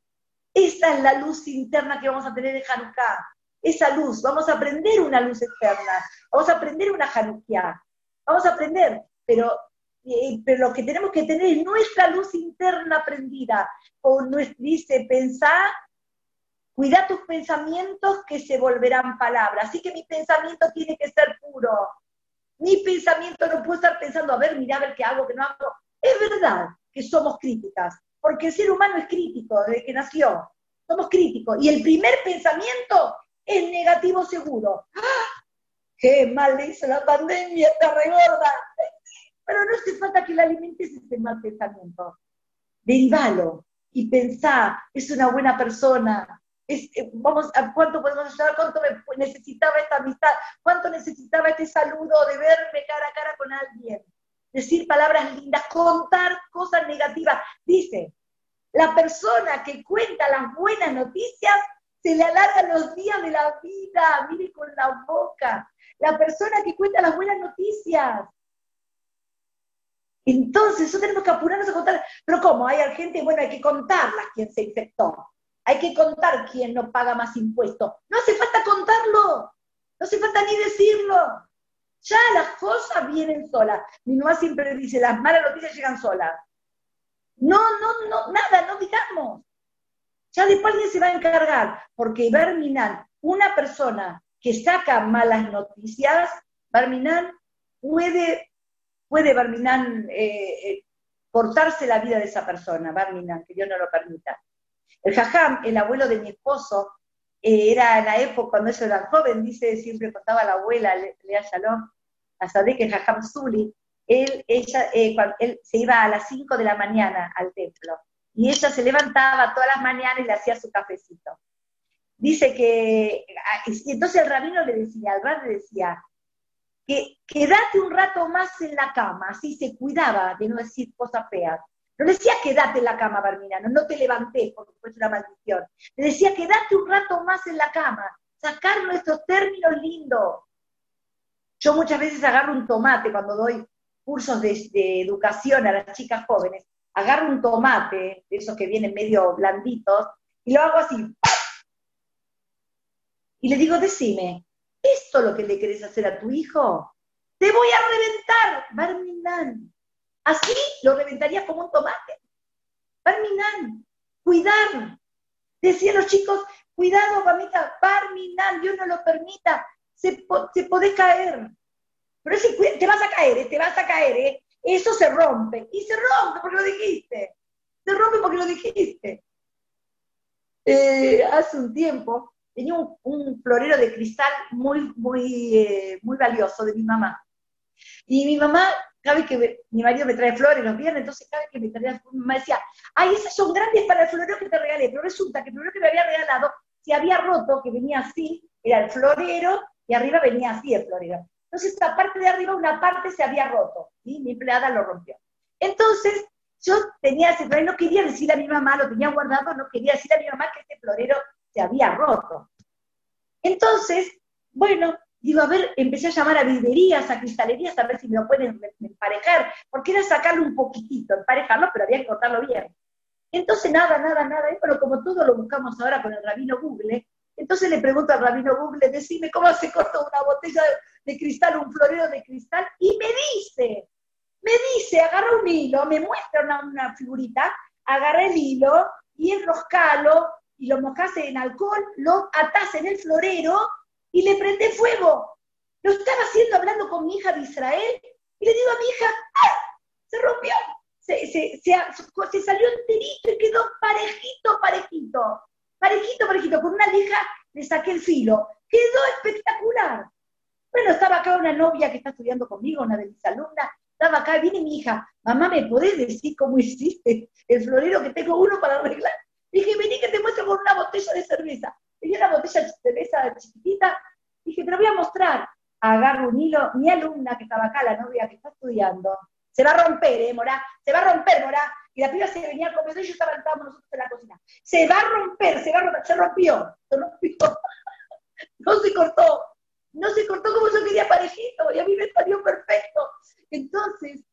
Esa es la luz interna que vamos a tener en Hanukkah. Esa luz, vamos a aprender una luz externa, vamos a aprender una Hanukkah, vamos a aprender, pero, eh, pero lo que tenemos que tener es nuestra luz interna prendida. O dice, pensar, cuida tus pensamientos que se volverán palabras. Así que mi pensamiento tiene que ser puro. Mi pensamiento no puede estar pensando, a ver, mira, a ver qué hago, qué no hago. Es verdad que somos críticas, porque el ser humano es crítico desde que nació. Somos críticos. Y el primer pensamiento es negativo seguro. ¡Ah! ¡Qué mal le hizo la pandemia, esta regorda! Pero no hace falta que le alimentes ese mal pensamiento. Derivalo y pensá, es una buena persona, eh, vamos, ¿a cuánto podemos ayudar? ¿Cuánto necesitaba esta amistad? ¿Cuánto necesitaba este saludo de verme cara a cara con alguien? Decir palabras lindas, contar cosas negativas. Dice, la persona que cuenta las buenas noticias se le alargan los días de la vida, mire con la boca. La persona que cuenta las buenas noticias. Entonces, eso tenemos que apurarnos a contar. Pero ¿cómo? Hay gente, bueno, hay que contarlas quién se infectó. Hay que contar quién no paga más impuestos. No hace falta contarlo. No hace falta ni decirlo. Ya las cosas vienen solas. Mi siempre dice, las malas noticias llegan solas. No, no, no, nada, no digamos. Ya después alguien se va a encargar, porque Berminan, una persona que saca malas noticias, Barminan puede, puede Barminan eh, eh, cortarse la vida de esa persona, Barminan, que Dios no lo permita. El jajam, el abuelo de mi esposo, eh, era en la época cuando ellos eran joven, dice, siempre contaba la abuela, Lea Shalom, a que el jajam Zuli, él, ella, él se iba a las 5 de la mañana al templo y ella se levantaba todas las mañanas y le hacía su cafecito. Dice que, ah, entonces el rabino le decía, al rab le decía, que quédate un rato más en la cama, así se cuidaba de no decir cosas feas. No decía quédate en la cama, Barminano, no te levanté porque fue una maldición. Le decía quédate un rato más en la cama, sacar nuestros términos lindos. Yo muchas veces agarro un tomate cuando doy cursos de, educación a las chicas jóvenes agarro un tomate, de esos que vienen medio blanditos, y lo hago así. Y le digo, decime, ¿esto es lo que le querés hacer a tu hijo? Te voy a reventar, Barminan. Así lo reventarías como un tomate. Barminan, cuidar. Decían los chicos, cuidado, mamita, Barminan, Dios no lo permita, se, se podés caer. Pero si te vas a caer, eh, te vas a caer, ¿eh? eso se rompe. Y se rompe porque lo dijiste. Se rompe porque lo dijiste. Eh, hace un tiempo tenía un, florero de cristal muy, muy, eh, muy valioso de mi mamá. Y mi mamá, cada vez que mi marido me trae flores los viernes, entonces cada vez que me traía flores, mi mamá decía, ay, esas son grandes para el florero que te regalé. Pero resulta que el florero que me había regalado se había roto, que venía así, era el florero, y arriba venía así el florero. Entonces, la parte de arriba, una parte se había roto, y mi empleada lo rompió. Entonces, yo tenía ese florero, no quería decir a mi mamá, lo tenía guardado, no quería decir a mi mamá que ese florero se había roto. Entonces, bueno, digo, a ver, empecé a llamar a vidrerías, a cristalerías, a ver si me lo pueden emparejar, porque era sacarlo un poquitito, emparejarlo, pero había que cortarlo bien. Entonces, nada, nada, nada, y bueno, como todo lo buscamos ahora con el rabino Google, entonces le pregunto al rabino Google, decime cómo se corta una botella de, cristal, un florero de cristal, y me dice, me dice, agarra un hilo, me muestra una, figurita, agarra el hilo y enroscalo y lo mojás en alcohol, lo atás en el florero y le prende fuego. Lo estaba haciendo hablando con mi hija de Israel y le digo a mi hija, ¡ah! Se rompió, se, se, se salió enterito y quedó parejito, parejito parejito, parejito, con una lija le saqué el filo. Quedó espectacular. Bueno, estaba acá una novia que está estudiando conmigo, una de mis alumnas, estaba acá, viene mi hija, mamá, ¿me podés decir cómo hiciste el florero que tengo uno para arreglar? Dije, vení que te muestro con una botella de cerveza. Tenía una botella de cerveza chiquitita, dije, te lo voy a mostrar. Agarro un hilo, mi alumna que estaba acá, la novia que está estudiando, se va a romper, ¿eh, Morá? Se va a romper, Morá y la piba se venía comedor y yo estaba, estábamos nosotros en la cocina. Se va a romper, se va a romper, se rompió, se rompió. no se cortó, no se cortó como yo quería parejito, y a mí me salió perfecto. Entonces,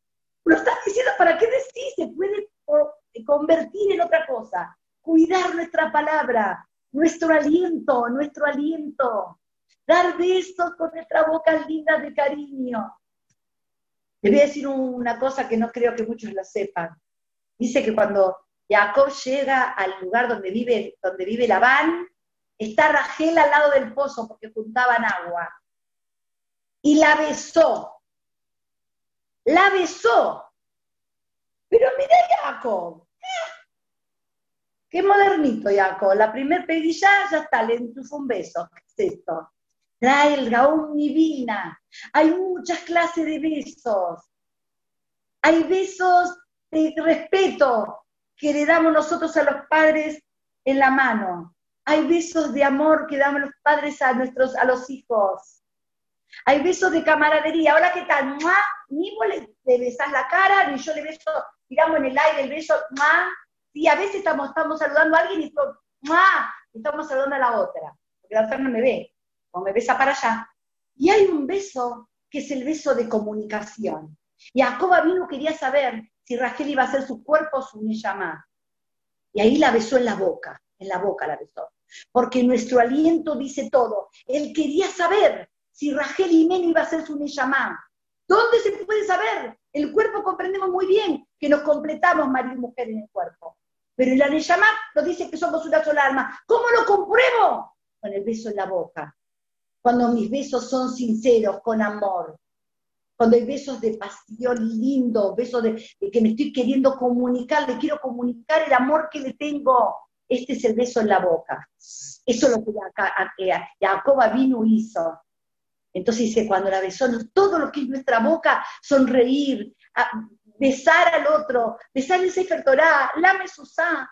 Lo estás diciendo para qué decís, se puede convertir en otra cosa. Cuidar nuestra palabra, nuestro aliento, nuestro aliento. Dar besos con nuestra boca linda de cariño. Le voy a decir una cosa que no creo que muchos lo sepan. Dice que cuando Jacob llega al lugar donde vive, donde vive Labán, está Rachel al lado del pozo porque juntaban agua. Y la besó. La besó. Pero mira Jacob. Qué modernito, Jacob. La primer pedilla ya está, le enchufó un beso. ¿Qué es esto? Trae el gaón divina. Hay muchas clases de besos. Hay besos de respeto que le damos nosotros a los padres en la mano. Hay besos de amor que damos los padres a nuestros, a los hijos. Hay besos de camaradería. Hola, ¿qué tal? Ni vos le, besás la cara, ni yo le beso, tiramos en el aire el beso. Y a veces estamos, saludando a alguien y estamos saludando a la otra, porque la otra no me ve, o me besa para allá. Y hay un beso que es el beso de comunicación. Y Jacoba vino quería saber si Rachel iba a ser su cuerpo o su Neyamá. Y ahí la besó en la boca, en la boca la besó porque nuestro aliento dice todo. Él quería saber si Rachel y Meno iba a ser su Neyamá. ¿Dónde se puede saber? El cuerpo comprendemos muy bien que nos completamos marido y mujer en el cuerpo. Pero la Neyamá nos dice que somos una sola alma. ¿Cómo lo compruebo? Con el beso en la boca. Cuando mis besos son sinceros, con amor. Cuando hay besos de pasión lindo, besos de, de que me estoy queriendo comunicar, le quiero comunicar el amor que le tengo este es el beso en la boca. Eso es lo que Jacoba vino hizo. Entonces dice, cuando la besó, todo lo que es nuestra boca, sonreír, besar al otro, besar el Sefer Torah, la Mesusá.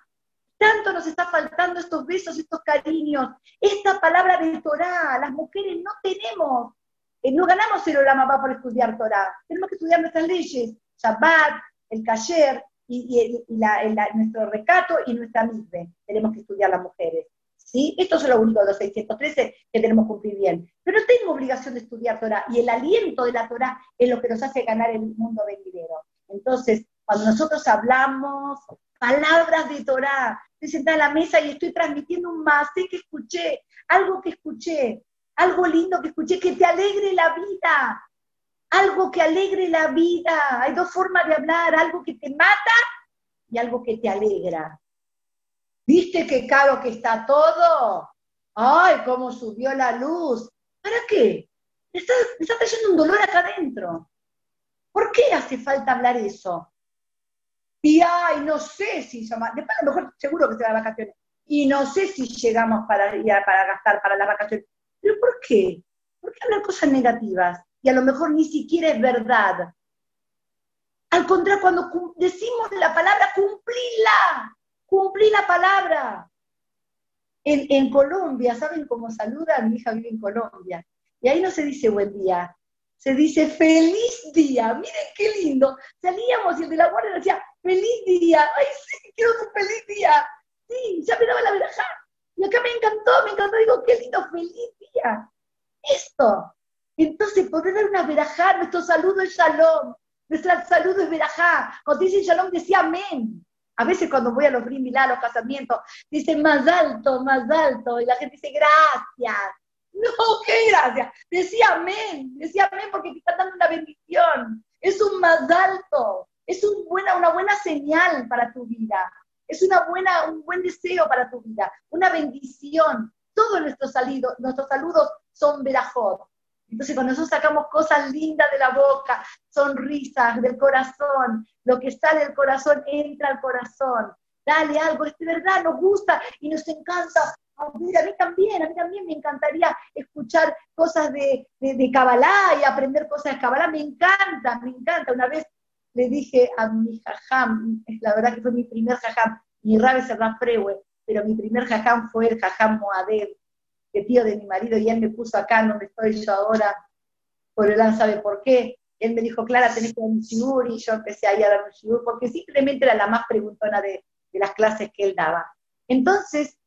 Tanto nos está faltando estos besos, estos cariños, esta palabra de Torah. Las mujeres no tenemos, eh, no ganamos el Olamabá por estudiar Torah. Tenemos que estudiar nuestras leyes, Shabbat, el Kasher, y, nuestro recato y nuestra misma tenemos que estudiar las mujeres. ¿sí? Esto es lo único de los 613 que tenemos que cumplir bien. Pero tengo obligación de estudiar Torah y el aliento de la Torah es lo que nos hace ganar el mundo venidero. Entonces, cuando nosotros hablamos palabras de Torah, estoy sentada en la mesa y estoy transmitiendo un más, sé que escuché, algo que escuché, algo lindo que escuché, que te alegre la vida, algo que alegre la vida. Hay dos formas de hablar, algo que te mata y algo que te alegra. ¿Viste qué caro que está todo? ¡Ay, cómo subió la luz! ¿Para qué? Me está, trayendo un dolor acá adentro. ¿Por qué hace falta hablar eso? Y ay, no sé si llama, después a lo mejor seguro que se vacaciones. Y no sé si llegamos para, para gastar para las vacaciones. ¿Pero por qué? ¿Por qué hablar cosas negativas? y a lo mejor ni siquiera es verdad. Al contrario, cuando decimos la palabra, cumplíla, cumplí la palabra. En, Colombia, ¿saben cómo saluda? Mi hija vive en Colombia. Y ahí no se dice buen día, se dice feliz día. Miren qué lindo. Salíamos y el de la guardia decía, feliz día. Ay, sí, quiero un feliz día. Sí, ya me daba la veraja. Y acá me encantó, me encantó. Digo, qué lindo, feliz día. Esto, entonces, poder dar una verajá, nuestro saludo es shalom, nuestro saludo es verajá. Cuando dicen shalom, decía amén. A veces cuando voy a los brimilá, a los casamientos, dicen más alto, más alto, y la gente dice gracias. No, qué gracias. Decía amén, decía amén porque te está dando una bendición. Es un más alto, es un buena, una buena señal para tu vida. Es una buena, un buen deseo para tu vida, una bendición. Todos nuestros, saludos, nuestros saludos son verajot. Entonces, cuando nosotros sacamos cosas lindas de la boca, sonrisas del corazón, lo que sale del corazón entra al corazón. Dale algo, es de verdad, nos gusta y nos encanta. A mí también, a mí también me encantaría escuchar cosas de, de, Kabbalah y aprender cosas de Kabbalah. Me encanta, me encanta. Una vez le dije a mi jajam, la verdad que fue mi primer jajam, mi rabe se pero mi primer jajam fue el jajam Moadeb, que tío de mi marido, y él me puso acá donde estoy yo ahora, por el sabe por qué. Él me dijo, Clara, tenés que dar un shiur, y yo empecé ahí a dar un shiur, porque simplemente era la más preguntona de, las clases que él daba. Entonces,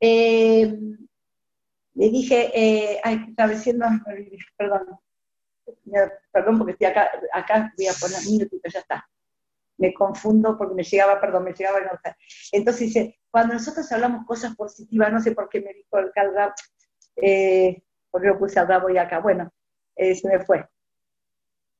eh, le dije, eh, ay, diciendo, perdón, perdón porque estoy acá, acá voy a poner un minutito, ya está. Me confundo porque me llegaba, perdón, me llegaba no Entonces dice, cuando nosotros hablamos cosas positivas, no sé por qué me dijo el Calrap, eh, porque lo puse al rabo y acá, bueno, eh, se me fue.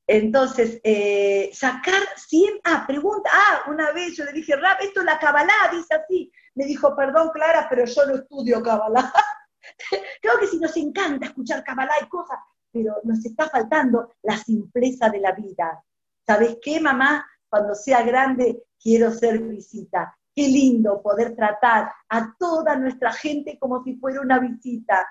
Entonces, eh, sacar 100, ah, pregunta, ah, una vez yo le dije, Rap, esto es la Kabbalah, dice así. Me dijo, perdón, Clara, pero yo no estudio Kabbalah. Creo que si nos encanta escuchar Kabbalah y cosas, pero nos está faltando la simpleza de la vida. ¿Sabes qué, mamá? Cuando sea grande, quiero ser visita. Qué lindo poder tratar a toda nuestra gente como si fuera una visita.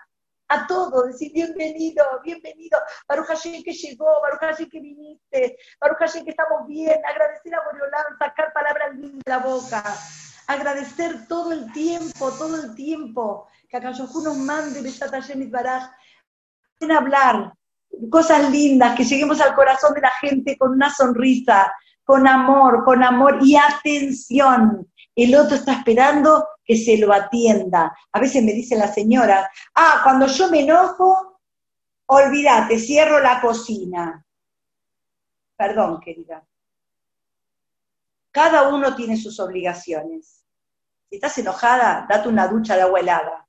A todos, decir bienvenido, bienvenido. Baruch Hashem que llegó, Baruch Hashem que viniste, Baruch Hashem que estamos bien. Agradecer a Boreolán, sacar palabras de la boca. Agradecer todo el tiempo, todo el tiempo. Que acá nos mande Besat Hashem y Baraj en hablar cosas lindas, que lleguemos al corazón de la gente con una sonrisa, con amor, con amor y atención. El otro está esperando que se lo atienda. A veces me dice la señora, ah, cuando yo me enojo, olvídate, cierro la cocina. Perdón, querida. Cada uno tiene sus obligaciones. Si estás enojada, date una ducha de agua helada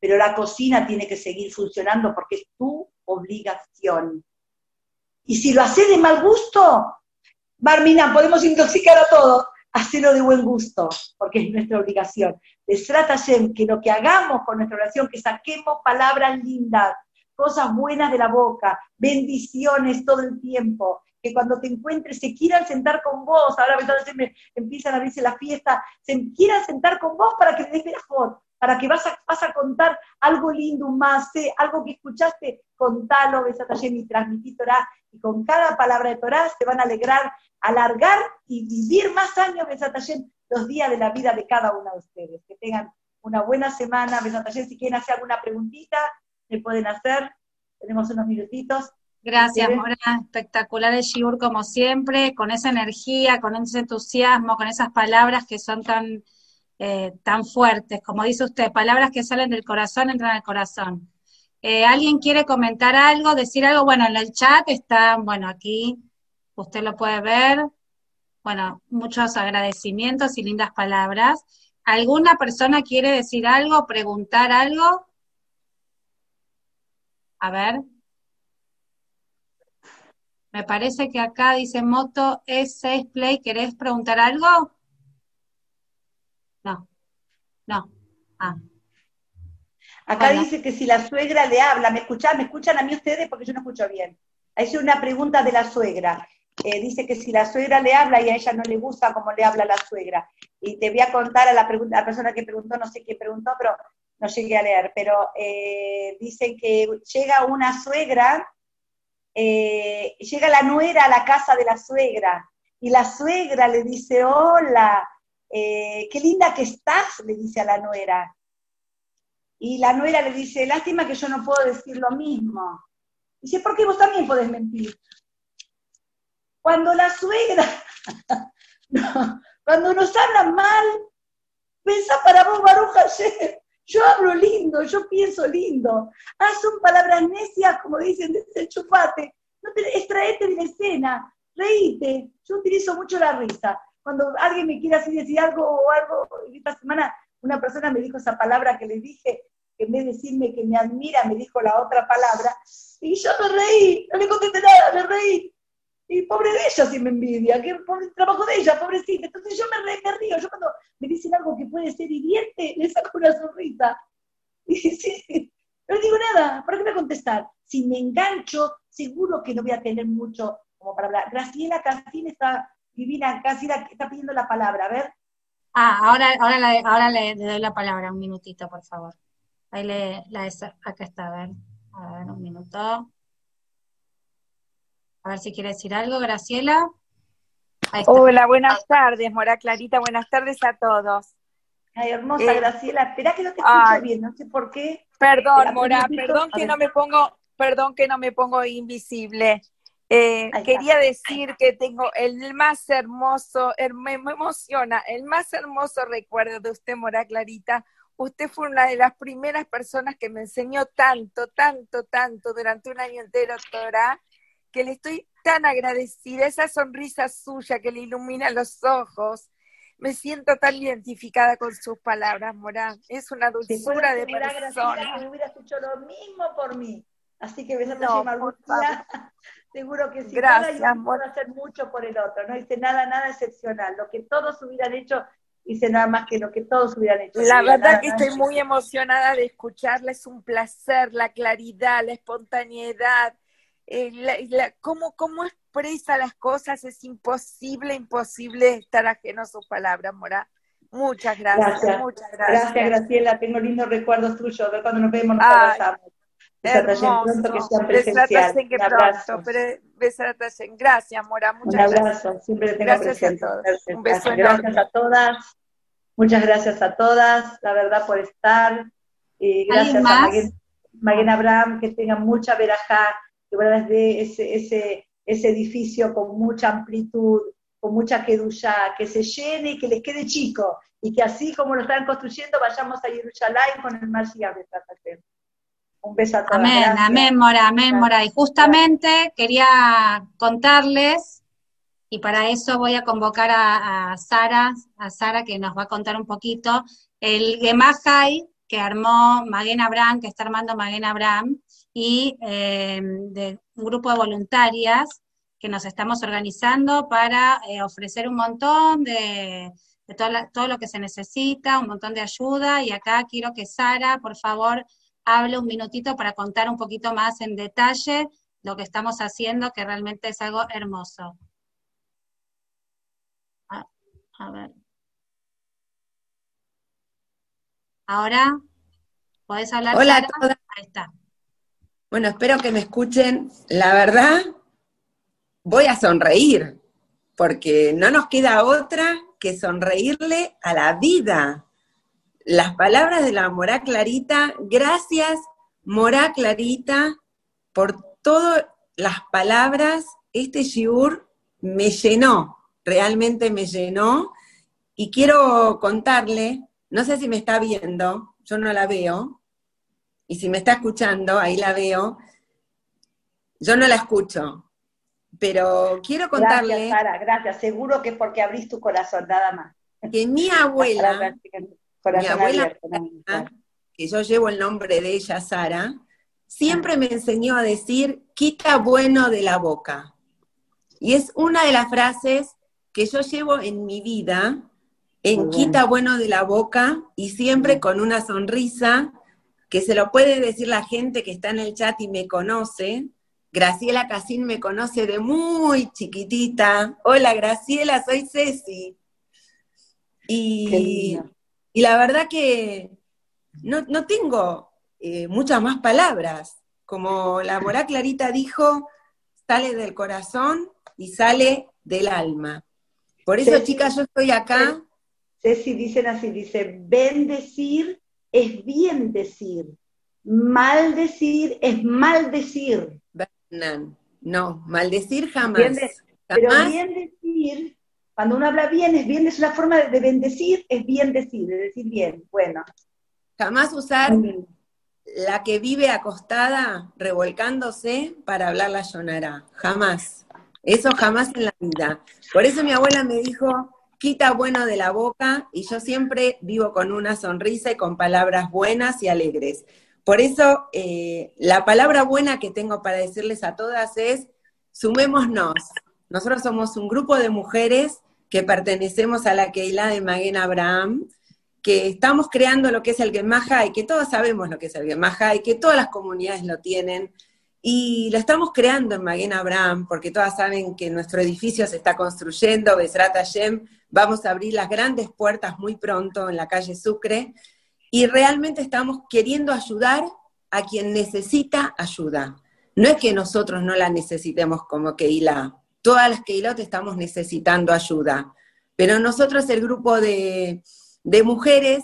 pero la cocina tiene que seguir funcionando porque es tu obligación. Y si lo haces de mal gusto, Barmina, podemos intoxicar a todos, hacerlo de buen gusto, porque es nuestra obligación. Les trata que lo que hagamos con nuestra oración, que saquemos palabras lindas, cosas buenas de la boca, bendiciones todo el tiempo, que cuando te encuentres se quieran sentar con vos, ahora me empiezan a abrirse la fiesta, se quieran sentar con vos para que les des foto para que vas a, vas a contar algo lindo, más, algo que escuchaste, contalo, Besatayem y transmití Torah, y con cada palabra de Torah se van a alegrar, alargar y vivir más años, Besatayem, los días de la vida de cada uno de ustedes. Que tengan una buena semana, Besatayem, si quieren hacer alguna preguntita, me pueden hacer, tenemos unos minutitos. Gracias, Mora. Espectacular el Shiur como siempre, con esa energía, con ese entusiasmo, con esas palabras que son tan eh, tan fuertes, como dice usted, palabras que salen del corazón, entran al corazón. Eh, ¿Alguien quiere comentar algo, decir algo? Bueno, en el chat está, bueno, aquí usted lo puede ver. Bueno, muchos agradecimientos y lindas palabras. ¿Alguna persona quiere decir algo, preguntar algo? A ver. Me parece que acá dice Moto S6 Play. ¿Querés preguntar algo? No, no. Ah. Acá dice que si la suegra le habla, ¿me escuchan? ¿Me escuchan a mí ustedes? Porque yo no escucho bien. Es una pregunta de la suegra. Eh, dice que si la suegra le habla y a ella no le gusta cómo le habla la suegra. Y te voy a contar a la, pregunta, la persona que preguntó, no sé quién preguntó, pero no llegué a leer. Pero eh, dice que llega una suegra, eh, llega la nuera a la casa de la suegra y la suegra le dice, hola, eh, qué linda que estás, le dice a la nuera. Y la nuera le dice, lástima que yo no puedo decir lo mismo. Dice, ¿por qué vos también podés mentir? Cuando la suegra, cuando nos hablan mal, pensá para vos, Baruja, yo hablo lindo, yo pienso lindo. Ah, son palabras necias, como dicen chupate. No te, extraete de la escena, reíte. Yo utilizo mucho la risa cuando alguien me quiere así decir algo o algo, esta semana una persona me dijo esa palabra que le dije, que en vez de decirme que me admira, me dijo la otra palabra, y yo me reí, no le contesté nada, me reí. Y pobre de ella si me envidia, que por el trabajo de ella, pobrecita. Entonces yo me, me río, yo cuando me dicen algo que puede ser hiriente, le saco una sonrisa. Y sí, no le digo nada, ¿para qué me contestar? Si me engancho, seguro que no voy a tener mucho como para hablar. Graciela Castín está Divina, casi está pidiendo la palabra, a ver. Ah, ahora, ahora, ahora le, doy la palabra, un minutito, por favor. Ahí le, la, acá está, a ver, a ver, un minuto. A ver si quiere decir algo, Graciela. Hola, buenas tardes, Mora Clarita, buenas tardes a todos. Ay, hermosa, eh, Graciela, espera que no te escucho bien, no sé por qué. Perdón, Mora, perdón que no me pongo, perdón que no me pongo invisible. Eh, quería decir que tengo el más hermoso, me, emociona, el más hermoso recuerdo de usted, Mora Clarita. Usted fue una de las primeras personas que me enseñó tanto, tanto, tanto durante un año entero Torah. Que le estoy tan agradecida, esa sonrisa suya que le ilumina los ojos. Me siento tan identificada con sus palabras, Morán. Es una dulzura de persona. Si hubieras hecho lo mismo por mí. Así que besate no, Seguro que sí. Gracias, Puedo hacer mucho por el otro. No hice nada, nada excepcional. Lo que todos hubieran hecho, hice nada más que lo que todos hubieran hecho. La verdad que estoy muy emocionada de escucharla. Es un placer, la claridad, la espontaneidad. Eh, la, cómo, cómo expresa las cosas, es imposible, imposible estar ajeno a sus palabras, Mora. Muchas gracias, muchas gracias. Gracias, Graciela, tengo lindos recuerdos tuyos, a ver cuando nos vemos nos abrazamos. Hermoso. Pronto que sean presencial. que pronto, pero Gracias, Mora, muchas Un abrazo, siempre te tengo presente. Un beso Gracias a todas, muchas gracias a todas, la verdad, por estar. Y gracias a Maguen Abraham, que tenga mucha verajá, que verdad de ese, ese, ese edificio con mucha amplitud, con mucha quedulla, que se llene y que les quede chico, y que así como lo están construyendo, vayamos a Jerusalén con el mar de Un beso a todos. Amén, amén, Mora, amén, Mora. Y justamente quería contarles, y para eso voy a convocar a, Sara, a Sara que nos va a contar un poquito, el Gemahai que armó Maguen Abraham, que está armando Maguen Abraham, y eh, de un grupo de voluntarias que nos estamos organizando para eh, ofrecer un montón de, todo, lo que se necesita, un montón de ayuda, y acá quiero que Sara, por favor, hable un minutito para contar un poquito más en detalle lo que estamos haciendo, que realmente es algo hermoso. a ver. Ahora, ¿podés hablar? Hola a todas. Ahí está. Bueno, espero que me escuchen. La verdad, voy a sonreír, porque no nos queda otra que sonreírle a la vida. Las palabras de la Morá Clarita, gracias Morá Clarita por todas las palabras. Este shiur me llenó, realmente me llenó. Y quiero contarle no sé si me está viendo, yo no la veo. Y si me está escuchando, ahí la veo. Yo no la escucho. Pero quiero contarle. Gracias, Sara, gracias. Seguro que es porque abrís tu corazón, nada más. Que mi abuela, mi abuela, que yo llevo el nombre de ella, Sara, siempre me enseñó a decir, quita bueno de la boca. Y es una de las frases que yo llevo en mi vida en quita bueno de la boca y siempre con una sonrisa que se lo puede decir la gente que está en el chat y me conoce. Graciela Casín me conoce de muy chiquitita. Hola Graciela, soy Ceci. Y, y la verdad que no, tengo eh, muchas más palabras. Como la Morá Clarita dijo, sale del corazón y sale del alma. Por eso, chicas, yo estoy acá Ceci dicen así, dice, bendecir es bien decir, maldecir es maldecir. No, maldecir jamás. Pero bien decir, cuando uno habla bien, es bien, es una forma de bendecir, es bien decir, de decir bien, bueno. Jamás usar la que vive acostada, revolcándose, para hablar la llonará. Jamás. Eso jamás en la vida. Por eso mi abuela me dijo, quita bueno de la boca y yo siempre vivo con una sonrisa y con palabras buenas y alegres. Por eso eh, la palabra buena que tengo para decirles a todas es, sumémonos. Nosotros somos un grupo de mujeres que pertenecemos a la Keilah de Maguen Abraham, que estamos creando lo que es el Gemaha y que todos sabemos lo que es el Gemaha y que todas las comunidades lo tienen. Y lo estamos creando en Maguen Abraham, porque todas saben que nuestro edificio se está construyendo, Besrat Hashem, Vamos a abrir las grandes puertas muy pronto en la calle Sucre. Y realmente estamos queriendo ayudar a quien necesita ayuda. No es que nosotros no la necesitemos como Keila, todas las Keilot estamos necesitando ayuda, pero nosotros, el grupo de, de mujeres,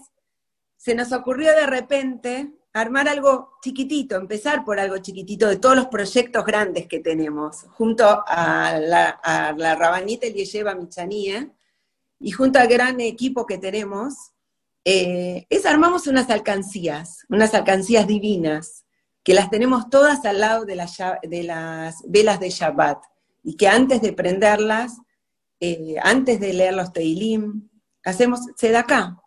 se nos ocurrió de repente armar algo chiquitito, empezar por algo chiquitito de todos los proyectos grandes que tenemos, junto a la, a la Rabanita Eliesheva Michanie, y junto al gran equipo que tenemos, eh, es armamos unas alcancías, unas alcancías divinas, que las tenemos todas al lado de, las velas de Shabbat y que antes de prenderlas, eh, antes de leer los Teilim, hacemos acá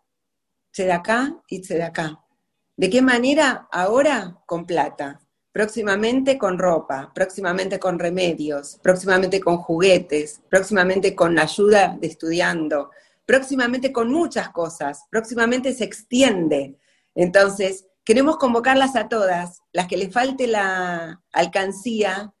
acá y acá. ¿De qué manera? Ahora con plata, próximamente con ropa, próximamente con remedios, próximamente con juguetes, próximamente con ayuda de estudiando, próximamente con muchas cosas, próximamente se extiende. Entonces, queremos convocarlas a todas, las que les falte la alcancía,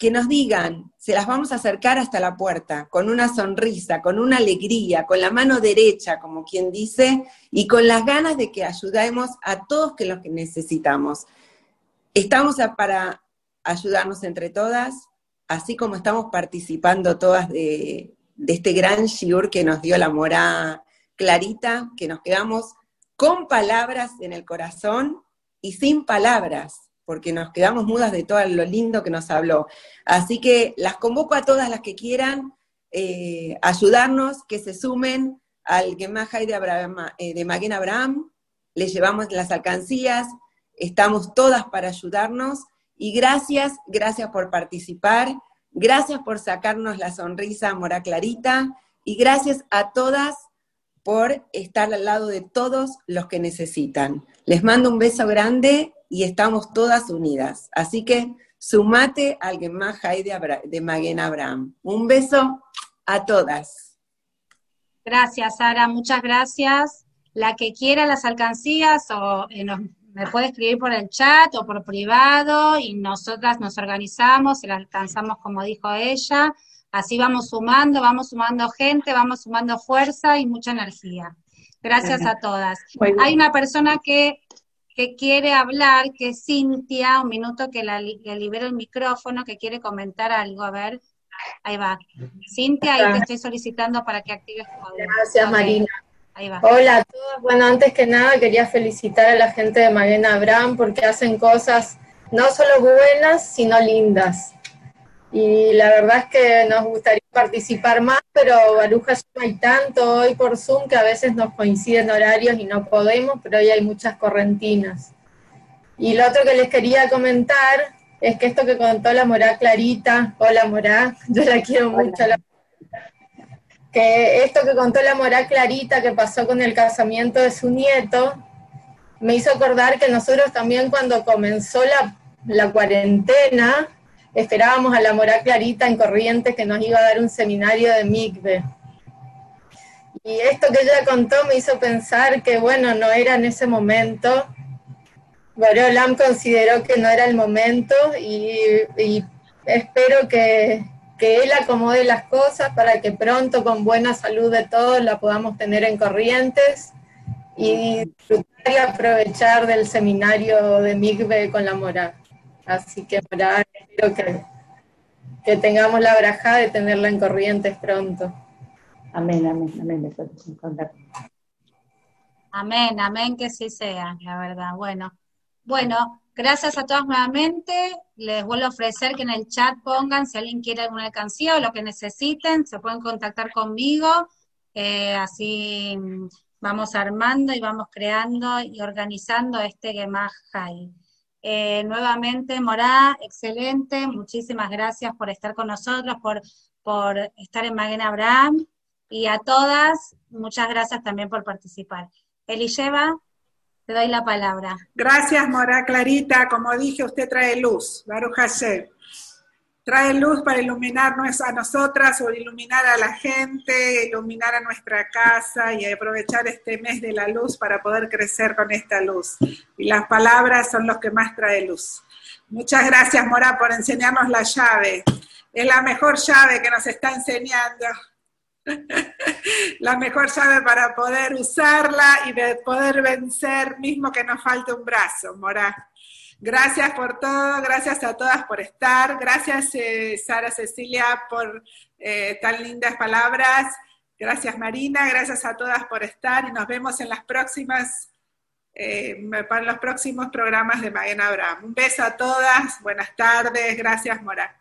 que nos digan, se las vamos a acercar hasta la puerta, con una sonrisa, con una alegría, con la mano derecha, como quien dice, y con las ganas de que ayudemos a todos que los que necesitamos. Estamos para ayudarnos entre todas, así como estamos participando todas de, este gran shiur que nos dio la mora clarita, que nos quedamos con palabras en el corazón y sin palabras porque nos quedamos mudas de todo lo lindo que nos habló. Así que las convoco a todas las que quieran eh, ayudarnos, que se sumen al Gemahai de, Abraham, eh, de Maguen Abraham, les llevamos las alcancías, estamos todas para ayudarnos y gracias, gracias por participar, gracias por sacarnos la sonrisa Mora Clarita y gracias a todas por estar al lado de todos los que necesitan. Les mando un beso grande y estamos todas unidas. Así que sumate al más de, de Maguen Abraham. Un beso a todas. Gracias, Sara, muchas gracias. La que quiera las alcancías o eh, me puede escribir por el chat o por privado y nosotras nos organizamos y las alcanzamos como dijo ella. Así vamos sumando, vamos sumando gente, vamos sumando fuerza y mucha energía. Gracias a todas. Hay una persona que que quiere hablar, que es Cintia, un minuto que la, libero el micrófono, que quiere comentar algo, a ver, ahí va. Cintia, ahí te estoy solicitando para que actives tu audio. Gracias, Marina. Ahí va. Hola a todos. Bueno, antes que nada quería felicitar a la gente de Marina Abraham porque hacen cosas no solo buenas, sino lindas. Y la verdad es que nos gustaría participar más, pero Baruja no hay tanto hoy por Zoom que a veces nos coinciden horarios y no podemos, pero hoy hay muchas correntinas. Y lo otro que les quería comentar es que esto que contó la Morá Clarita, hola Morá, yo la quiero mucho. que esto que contó la Morá Clarita que pasó con el casamiento de su nieto, me hizo acordar que nosotros también cuando comenzó la, la cuarentena, esperábamos a la Mora Clarita en Corrientes que nos iba a dar un seminario de MIGBE. Y esto que ella contó me hizo pensar que, bueno, no era en ese momento. Boreolam consideró que no era el momento y, espero que, que, él acomode las cosas para que pronto, con buena salud de todos, la podamos tener en Corrientes y disfrutar y aprovechar del seminario de MIGBE con la Mora. Así que para espero que, que tengamos la braja de tenerla en Corrientes pronto. Amén, amén, amén. Amén, amén, que sí sea, la verdad. Bueno, bueno, gracias a todos nuevamente. Les vuelvo a ofrecer que en el chat pongan si alguien quiere alguna alcancía o lo que necesiten, se pueden contactar conmigo. Eh, así vamos armando y vamos creando y organizando este Gemaj High. Eh, nuevamente, Morá, excelente, muchísimas gracias por estar con nosotros, por, por estar en Maguen Abraham, y a todas, muchas gracias también por participar. Elisheva, te doy la palabra. Gracias, Morá Clarita, como dije, usted trae luz, Baruch Hashem trae luz para iluminarnos a nosotras o iluminar a la gente, iluminar a nuestra casa y aprovechar este mes de la luz para poder crecer con esta luz. Y las palabras son los que más trae luz. Muchas gracias, Mora, por enseñarnos la llave. Es la mejor llave que nos está enseñando. la mejor llave para poder usarla y de poder vencer, mismo que nos falte un brazo, Mora. Gracias por todo, gracias a todas por estar, gracias eh, Sara Cecilia por eh, tan lindas palabras, gracias Marina, gracias a todas por estar y nos vemos en las próximas, eh, para los próximos programas de Magena Abraham. Un beso a todas, buenas tardes, gracias Mora.